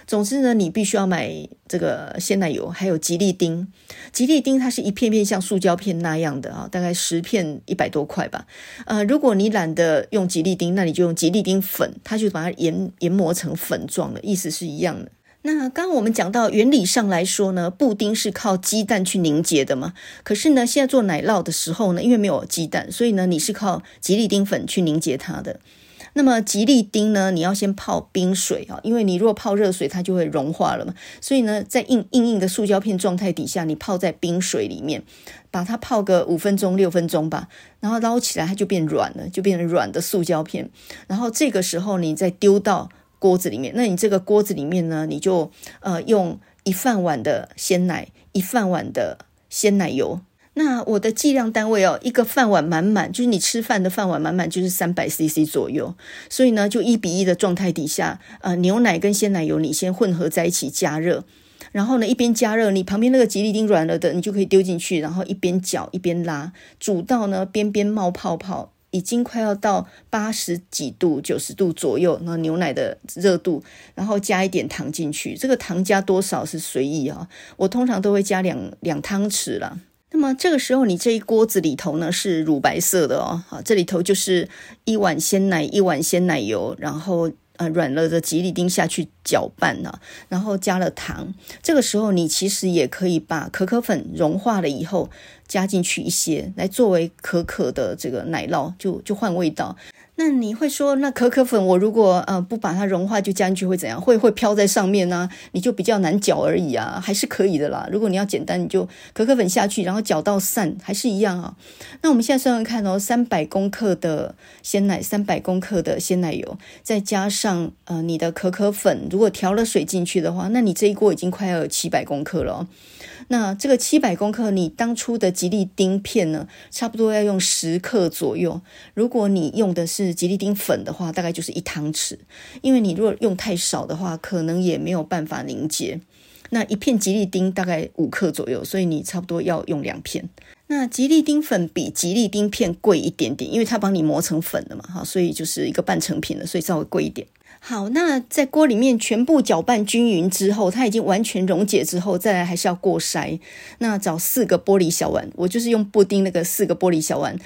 总之呢，你必须要买这个鲜奶油，还有吉利丁。吉利丁它是一片片像塑胶片那样的啊，大概十片一百多块吧。呃，如果你懒得用吉利丁，那你就用吉利丁粉，它就把它研研磨成粉状的，意思是一样的。那刚刚我们讲到原理上来说呢，布丁是靠鸡蛋去凝结的嘛。可是呢，现在做奶酪的时候呢，因为没有鸡蛋，所以呢，你是靠吉利丁粉去凝结它的。那么吉利丁呢，你要先泡冰水啊，因为你如果泡热水，它就会融化了嘛。所以呢，在硬硬硬的塑胶片状态底下，你泡在冰水里面，把它泡个五分钟、六分钟吧，然后捞起来，它就变软了，就变成软的塑胶片。然后这个时候，你再丢到锅子里面，那你这个锅子里面呢，你就呃用一饭碗的鲜奶，一饭碗的鲜奶油。那我的计量单位哦，一个饭碗满满，就是你吃饭的饭碗满满，就是三百 CC 左右。所以呢，就一比一的状态底下，呃，牛奶跟鲜奶油你先混合在一起加热，然后呢，一边加热，你旁边那个吉利丁软了的，你就可以丢进去，然后一边搅一边拉，煮到呢边边冒泡泡，已经快要到八十几度、九十度左右，那牛奶的热度，然后加一点糖进去，这个糖加多少是随意啊，我通常都会加两两汤匙啦。那么这个时候，你这一锅子里头呢是乳白色的哦，好，这里头就是一碗鲜奶，一碗鲜奶油，然后呃软了的吉利丁下去搅拌呢，然后加了糖。这个时候，你其实也可以把可可粉融化了以后加进去一些，来作为可可的这个奶酪，就就换味道。那你会说，那可可粉我如果呃不把它融化就加进去会怎样？会会飘在上面呢？你就比较难搅而已啊，还是可以的啦。如果你要简单，你就可可粉下去，然后搅到散，还是一样啊。那我们现在算算看哦，三百公克的鲜奶，三百公克的鲜奶油，再加上呃你的可可粉，如果调了水进去的话，那你这一锅已经快要有七百公克了。那这个七百公克，你当初的吉利丁片呢，差不多要用十克左右。如果你用的是吉利丁粉的话，大概就是一汤匙。因为你如果用太少的话，可能也没有办法凝结。那一片吉利丁大概五克左右，所以你差不多要用两片。那吉利丁粉比吉利丁片贵一点点，因为它帮你磨成粉了嘛，哈，所以就是一个半成品了，所以稍微贵一点。好，那在锅里面全部搅拌均匀之后，它已经完全溶解之后，再来还是要过筛。那找四个玻璃小碗，我就是用布丁那个四个玻璃小碗，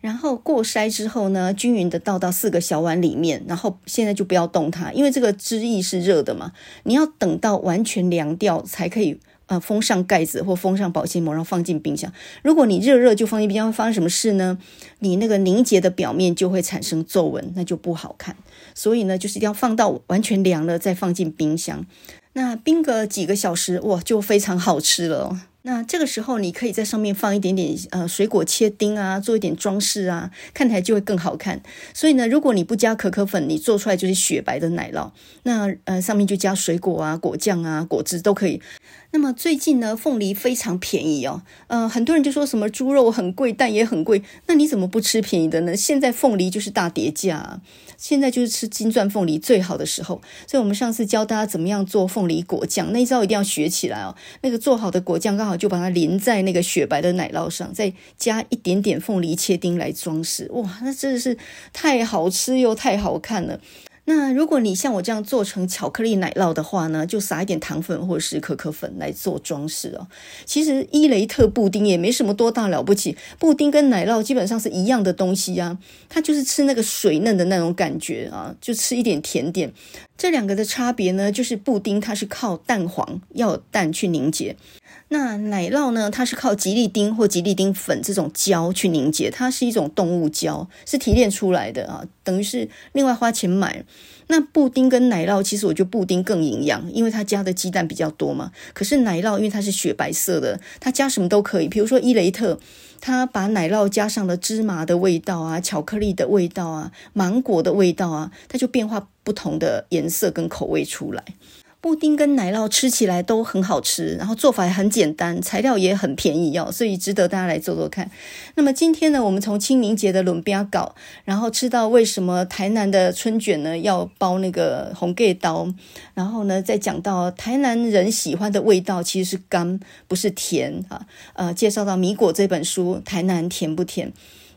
然后过筛之后呢，均匀的倒到四个小碗里面，然后现在就不要动它，因为这个汁液是热的嘛，你要等到完全凉掉才可以。呃，封上盖子或封上保鲜膜，然后放进冰箱。如果你热热就放进冰箱，会发生什么事呢？你那个凝结的表面就会产生皱纹，那就不好看。所以呢，就是一定要放到完全凉了再放进冰箱。那冰个几个小时，哇，就非常好吃了。那这个时候，你可以在上面放一点点呃水果切丁啊，做一点装饰啊，看起来就会更好看。所以呢，如果你不加可可粉，你做出来就是雪白的奶酪。那呃上面就加水果啊、果酱啊、果汁都可以。那么最近呢，凤梨非常便宜哦。呃，很多人就说什么猪肉很贵，蛋也很贵，那你怎么不吃便宜的呢？现在凤梨就是大跌价。现在就是吃金钻凤梨最好的时候，所以我们上次教大家怎么样做凤梨果酱，那一招一定要学起来哦。那个做好的果酱刚好就把它淋在那个雪白的奶酪上，再加一点点凤梨切丁来装饰，哇，那真的是太好吃又太好看了。那如果你像我这样做成巧克力奶酪的话呢，就撒一点糖粉或者是可可粉来做装饰哦。其实伊雷特布丁也没什么多大了不起，布丁跟奶酪基本上是一样的东西啊，它就是吃那个水嫩的那种感觉啊，就吃一点甜点。这两个的差别呢，就是布丁它是靠蛋黄，要蛋去凝结。那奶酪呢？它是靠吉利丁或吉利丁粉这种胶去凝结，它是一种动物胶，是提炼出来的啊，等于是另外花钱买。那布丁跟奶酪，其实我觉得布丁更营养，因为它加的鸡蛋比较多嘛。可是奶酪因为它是雪白色的，它加什么都可以，比如说伊雷特，它把奶酪加上了芝麻的味道啊、巧克力的味道啊、芒果的味道啊，它就变化不同的颜色跟口味出来。布丁跟奶酪吃起来都很好吃，然后做法也很简单，材料也很便宜哦，所以值得大家来做做看。那么今天呢，我们从清明节的仑边搞，然后吃到为什么台南的春卷呢要包那个红盖刀，然后呢再讲到台南人喜欢的味道其实是甘，不是甜啊。呃，介绍到米果这本书，台南甜不甜？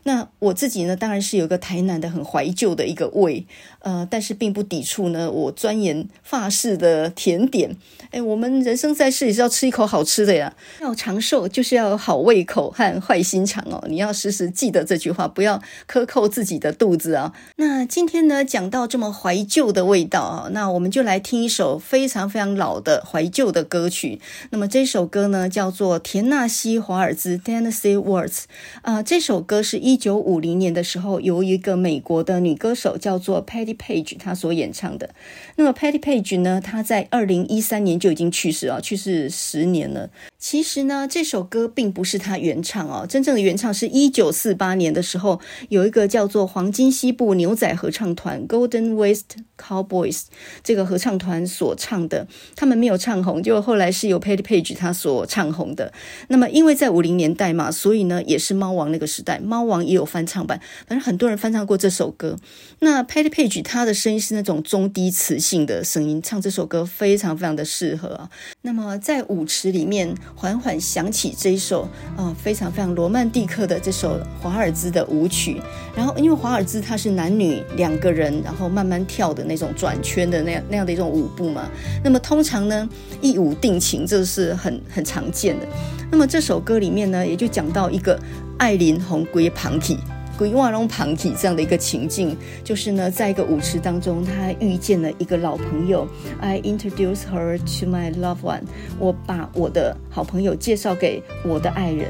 那我自己呢，当然是有一个台南的很怀旧的一个味，呃，但是并不抵触呢，我钻研法式的甜点。哎，我们人生在世也是要吃一口好吃的呀，要长寿就是要好胃口和坏心肠哦。你要时时记得这句话，不要克扣自己的肚子啊。那今天呢，讲到这么怀旧的味道啊，那我们就来听一首非常非常老的怀旧的歌曲。那么这首歌呢，叫做《田纳西华尔兹》（Tennessee Waltz）。啊，这首歌是一。一九五零年的时候，由一个美国的女歌手叫做 Patty Page 他所演唱的。那么 Patti Page 呢，他在二零一三年就已经去世了，去世十年了。其实呢，这首歌并不是他原唱哦，真正的原唱是一九四八年的时候，有一个叫做黄金西部牛仔合唱团 （Golden West Cowboys） 这个合唱团所唱的。他们没有唱红，就后来是由 Patti Page 他所唱红的。那么因为在五零年代嘛，所以呢，也是猫王那个时代，猫王。也有翻唱版，反正很多人翻唱过这首歌。那 Patti Page 他的声音是那种中低磁性的声音，唱这首歌非常非常的适合啊。那么在舞池里面缓缓响起这一首啊、非常非常罗曼蒂克的这首华尔兹的舞曲。然后因为华尔兹它是男女两个人，然后慢慢跳的那种转圈的那样那样的一种舞步嘛。那么通常呢一舞定情，这是很很常见的。那么这首歌里面呢也就讲到一个。艾琳红龟庞体，龟瓦隆庞体这样的一个情境，就是呢，在一个舞池当中，他遇见了一个老朋友。I introduce her to my loved one。我把我的好朋友介绍给我的爱人。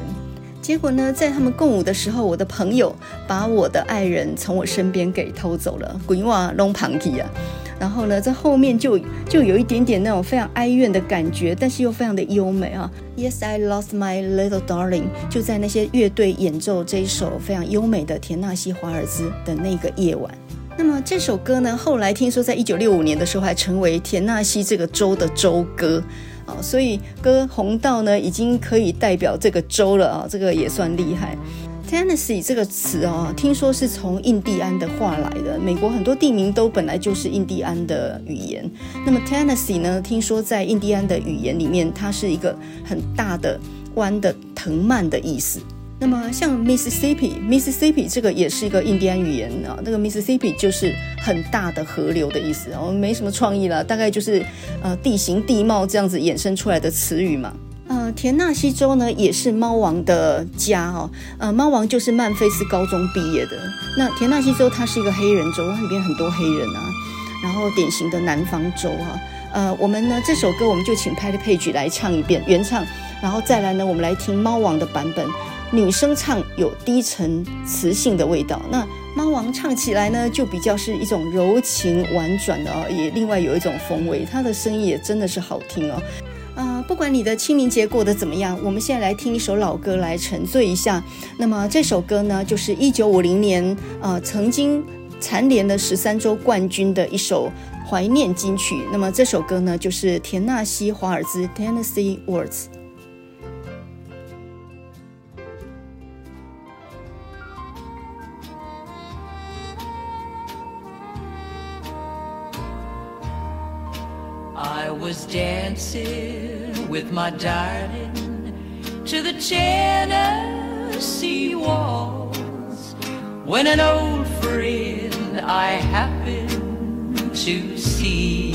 结果呢，在他们共舞的时候，我的朋友把我的爱人从我身边给偷走了。龟瓦隆庞体啊！然后呢，在后面就就有一点点那种非常哀怨的感觉，但是又非常的优美啊。Yes, I lost my little darling。就在那些乐队演奏这一首非常优美的田纳西华尔兹的那个夜晚。那么这首歌呢，后来听说在一九六五年的时候还成为田纳西这个州的州歌啊，所以歌红道呢，已经可以代表这个州了啊，这个也算厉害。Tennessee 这个词啊，听说是从印第安的话来的。美国很多地名都本来就是印第安的语言。那么 Tennessee 呢，听说在印第安的语言里面，它是一个很大的弯的藤蔓的意思。那么像 Mississippi，Mississippi 这个也是一个印第安语言啊，那个 Mississippi 就是很大的河流的意思。我们没什么创意了，大概就是呃地形地貌这样子衍生出来的词语嘛。呃，田纳西州呢也是猫王的家哦。呃，猫王就是曼菲斯高中毕业的。那田纳西州它是一个黑人州，它里面很多黑人啊，然后典型的南方州啊。呃，我们呢这首歌我们就请 Patti Page 来唱一遍原唱，然后再来呢我们来听猫王的版本。女生唱有低沉磁性的味道，那猫王唱起来呢就比较是一种柔情婉转的哦，也另外有一种风味，他的声音也真的是好听哦。呃，不管你的清明节过得怎么样，我们现在来听一首老歌来沉醉一下。那么这首歌呢，就是一九五零年呃曾经蝉联了十三周冠军的一首怀念金曲。那么这首歌呢，就是田纳西华尔兹 （Tennessee Waltz）。Dancing with my darling to the Tennessee waltz when an old friend I happened to see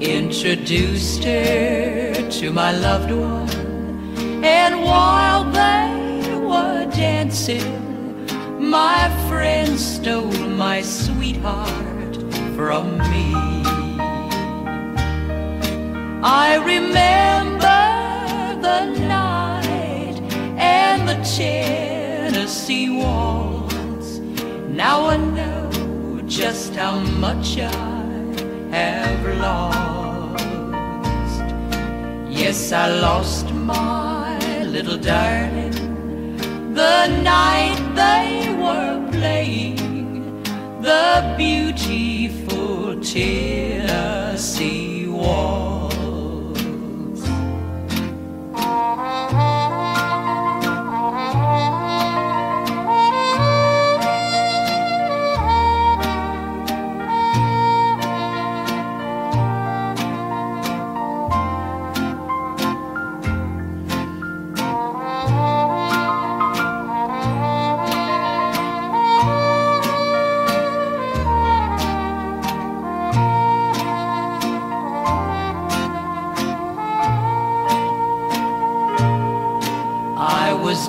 introduced her to my loved one and while they were dancing my friend stole my sweetheart from me. I remember the night and the Tennessee waltz. Now I know just how much I have lost. Yes, I lost my little darling the night they were playing the beautiful Tennessee waltz.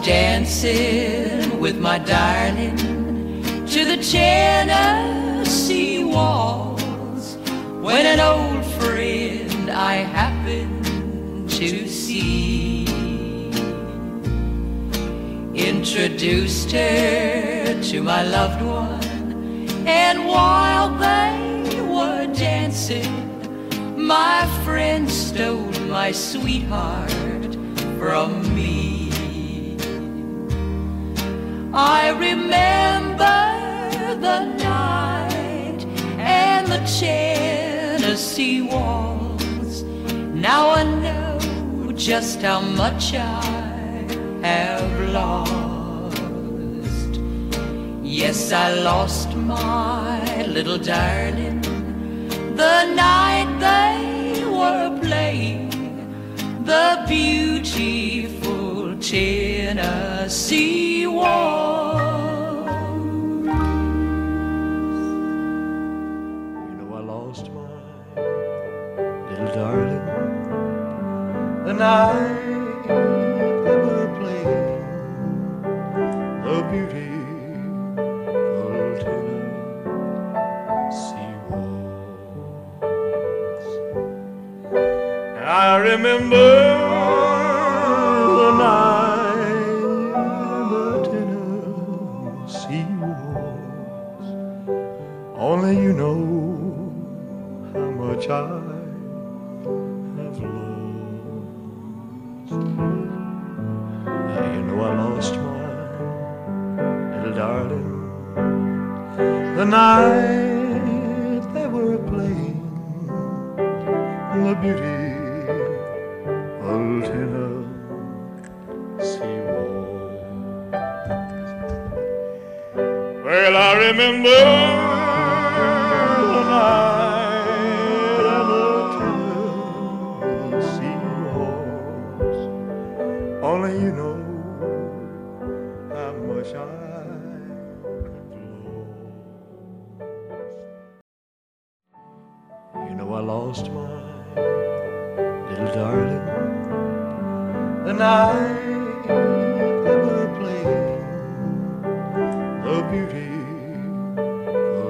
Dancing with my darling to the Tennessee waltz when an old friend I happened to see introduced her to my loved one, and while they were dancing, my friend stole my sweetheart from me. I remember the night and the Tennessee waltz. Now I know just how much I have lost. Yes, I lost my little darling the night they were playing the beautiful Tennessee waltz. You know I lost my little darling the night they were playing the beautiful Tennessee waltz. I remember much I have lost. Now you know I lost my little darling the night they were playing the beauty of Tennessee waltz. Well, I remember know I lost my little darling the night they were playing the beautiful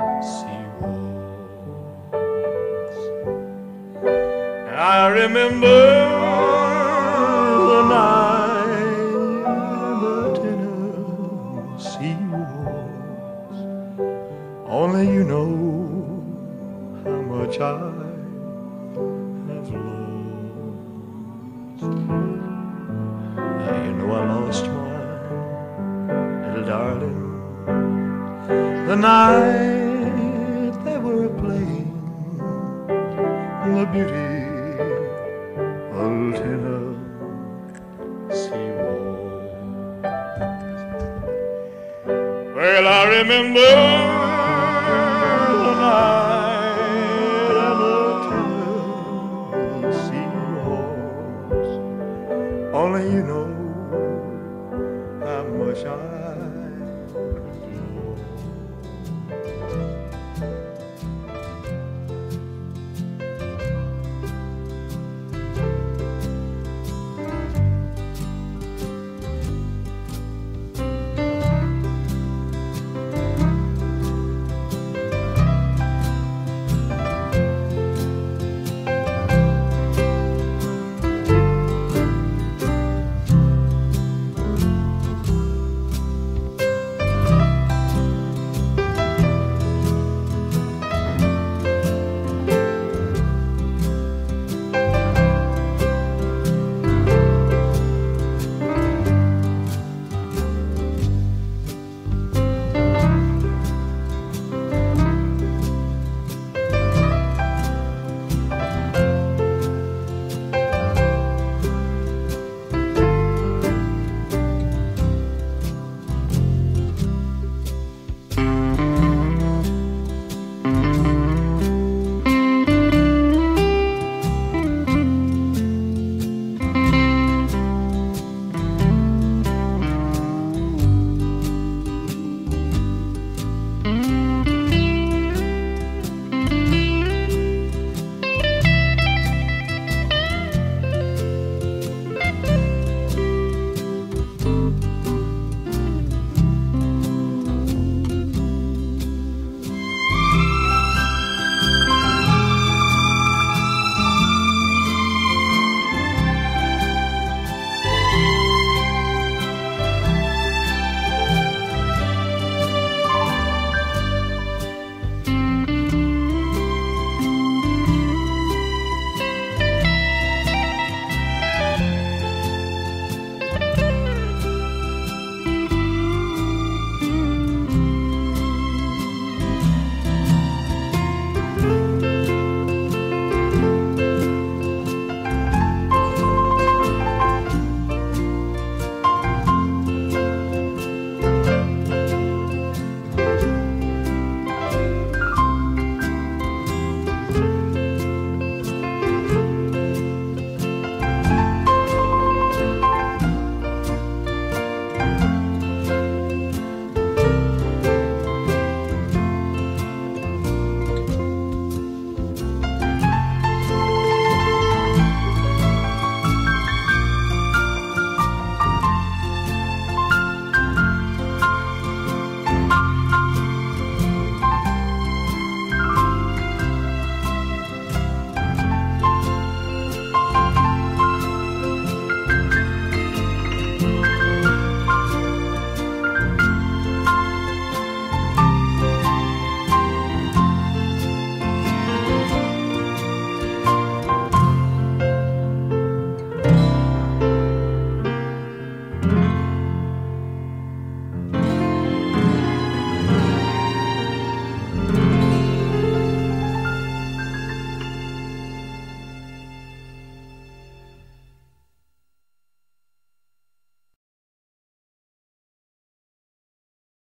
Tennessee waltz. I remember night they were playing the beauty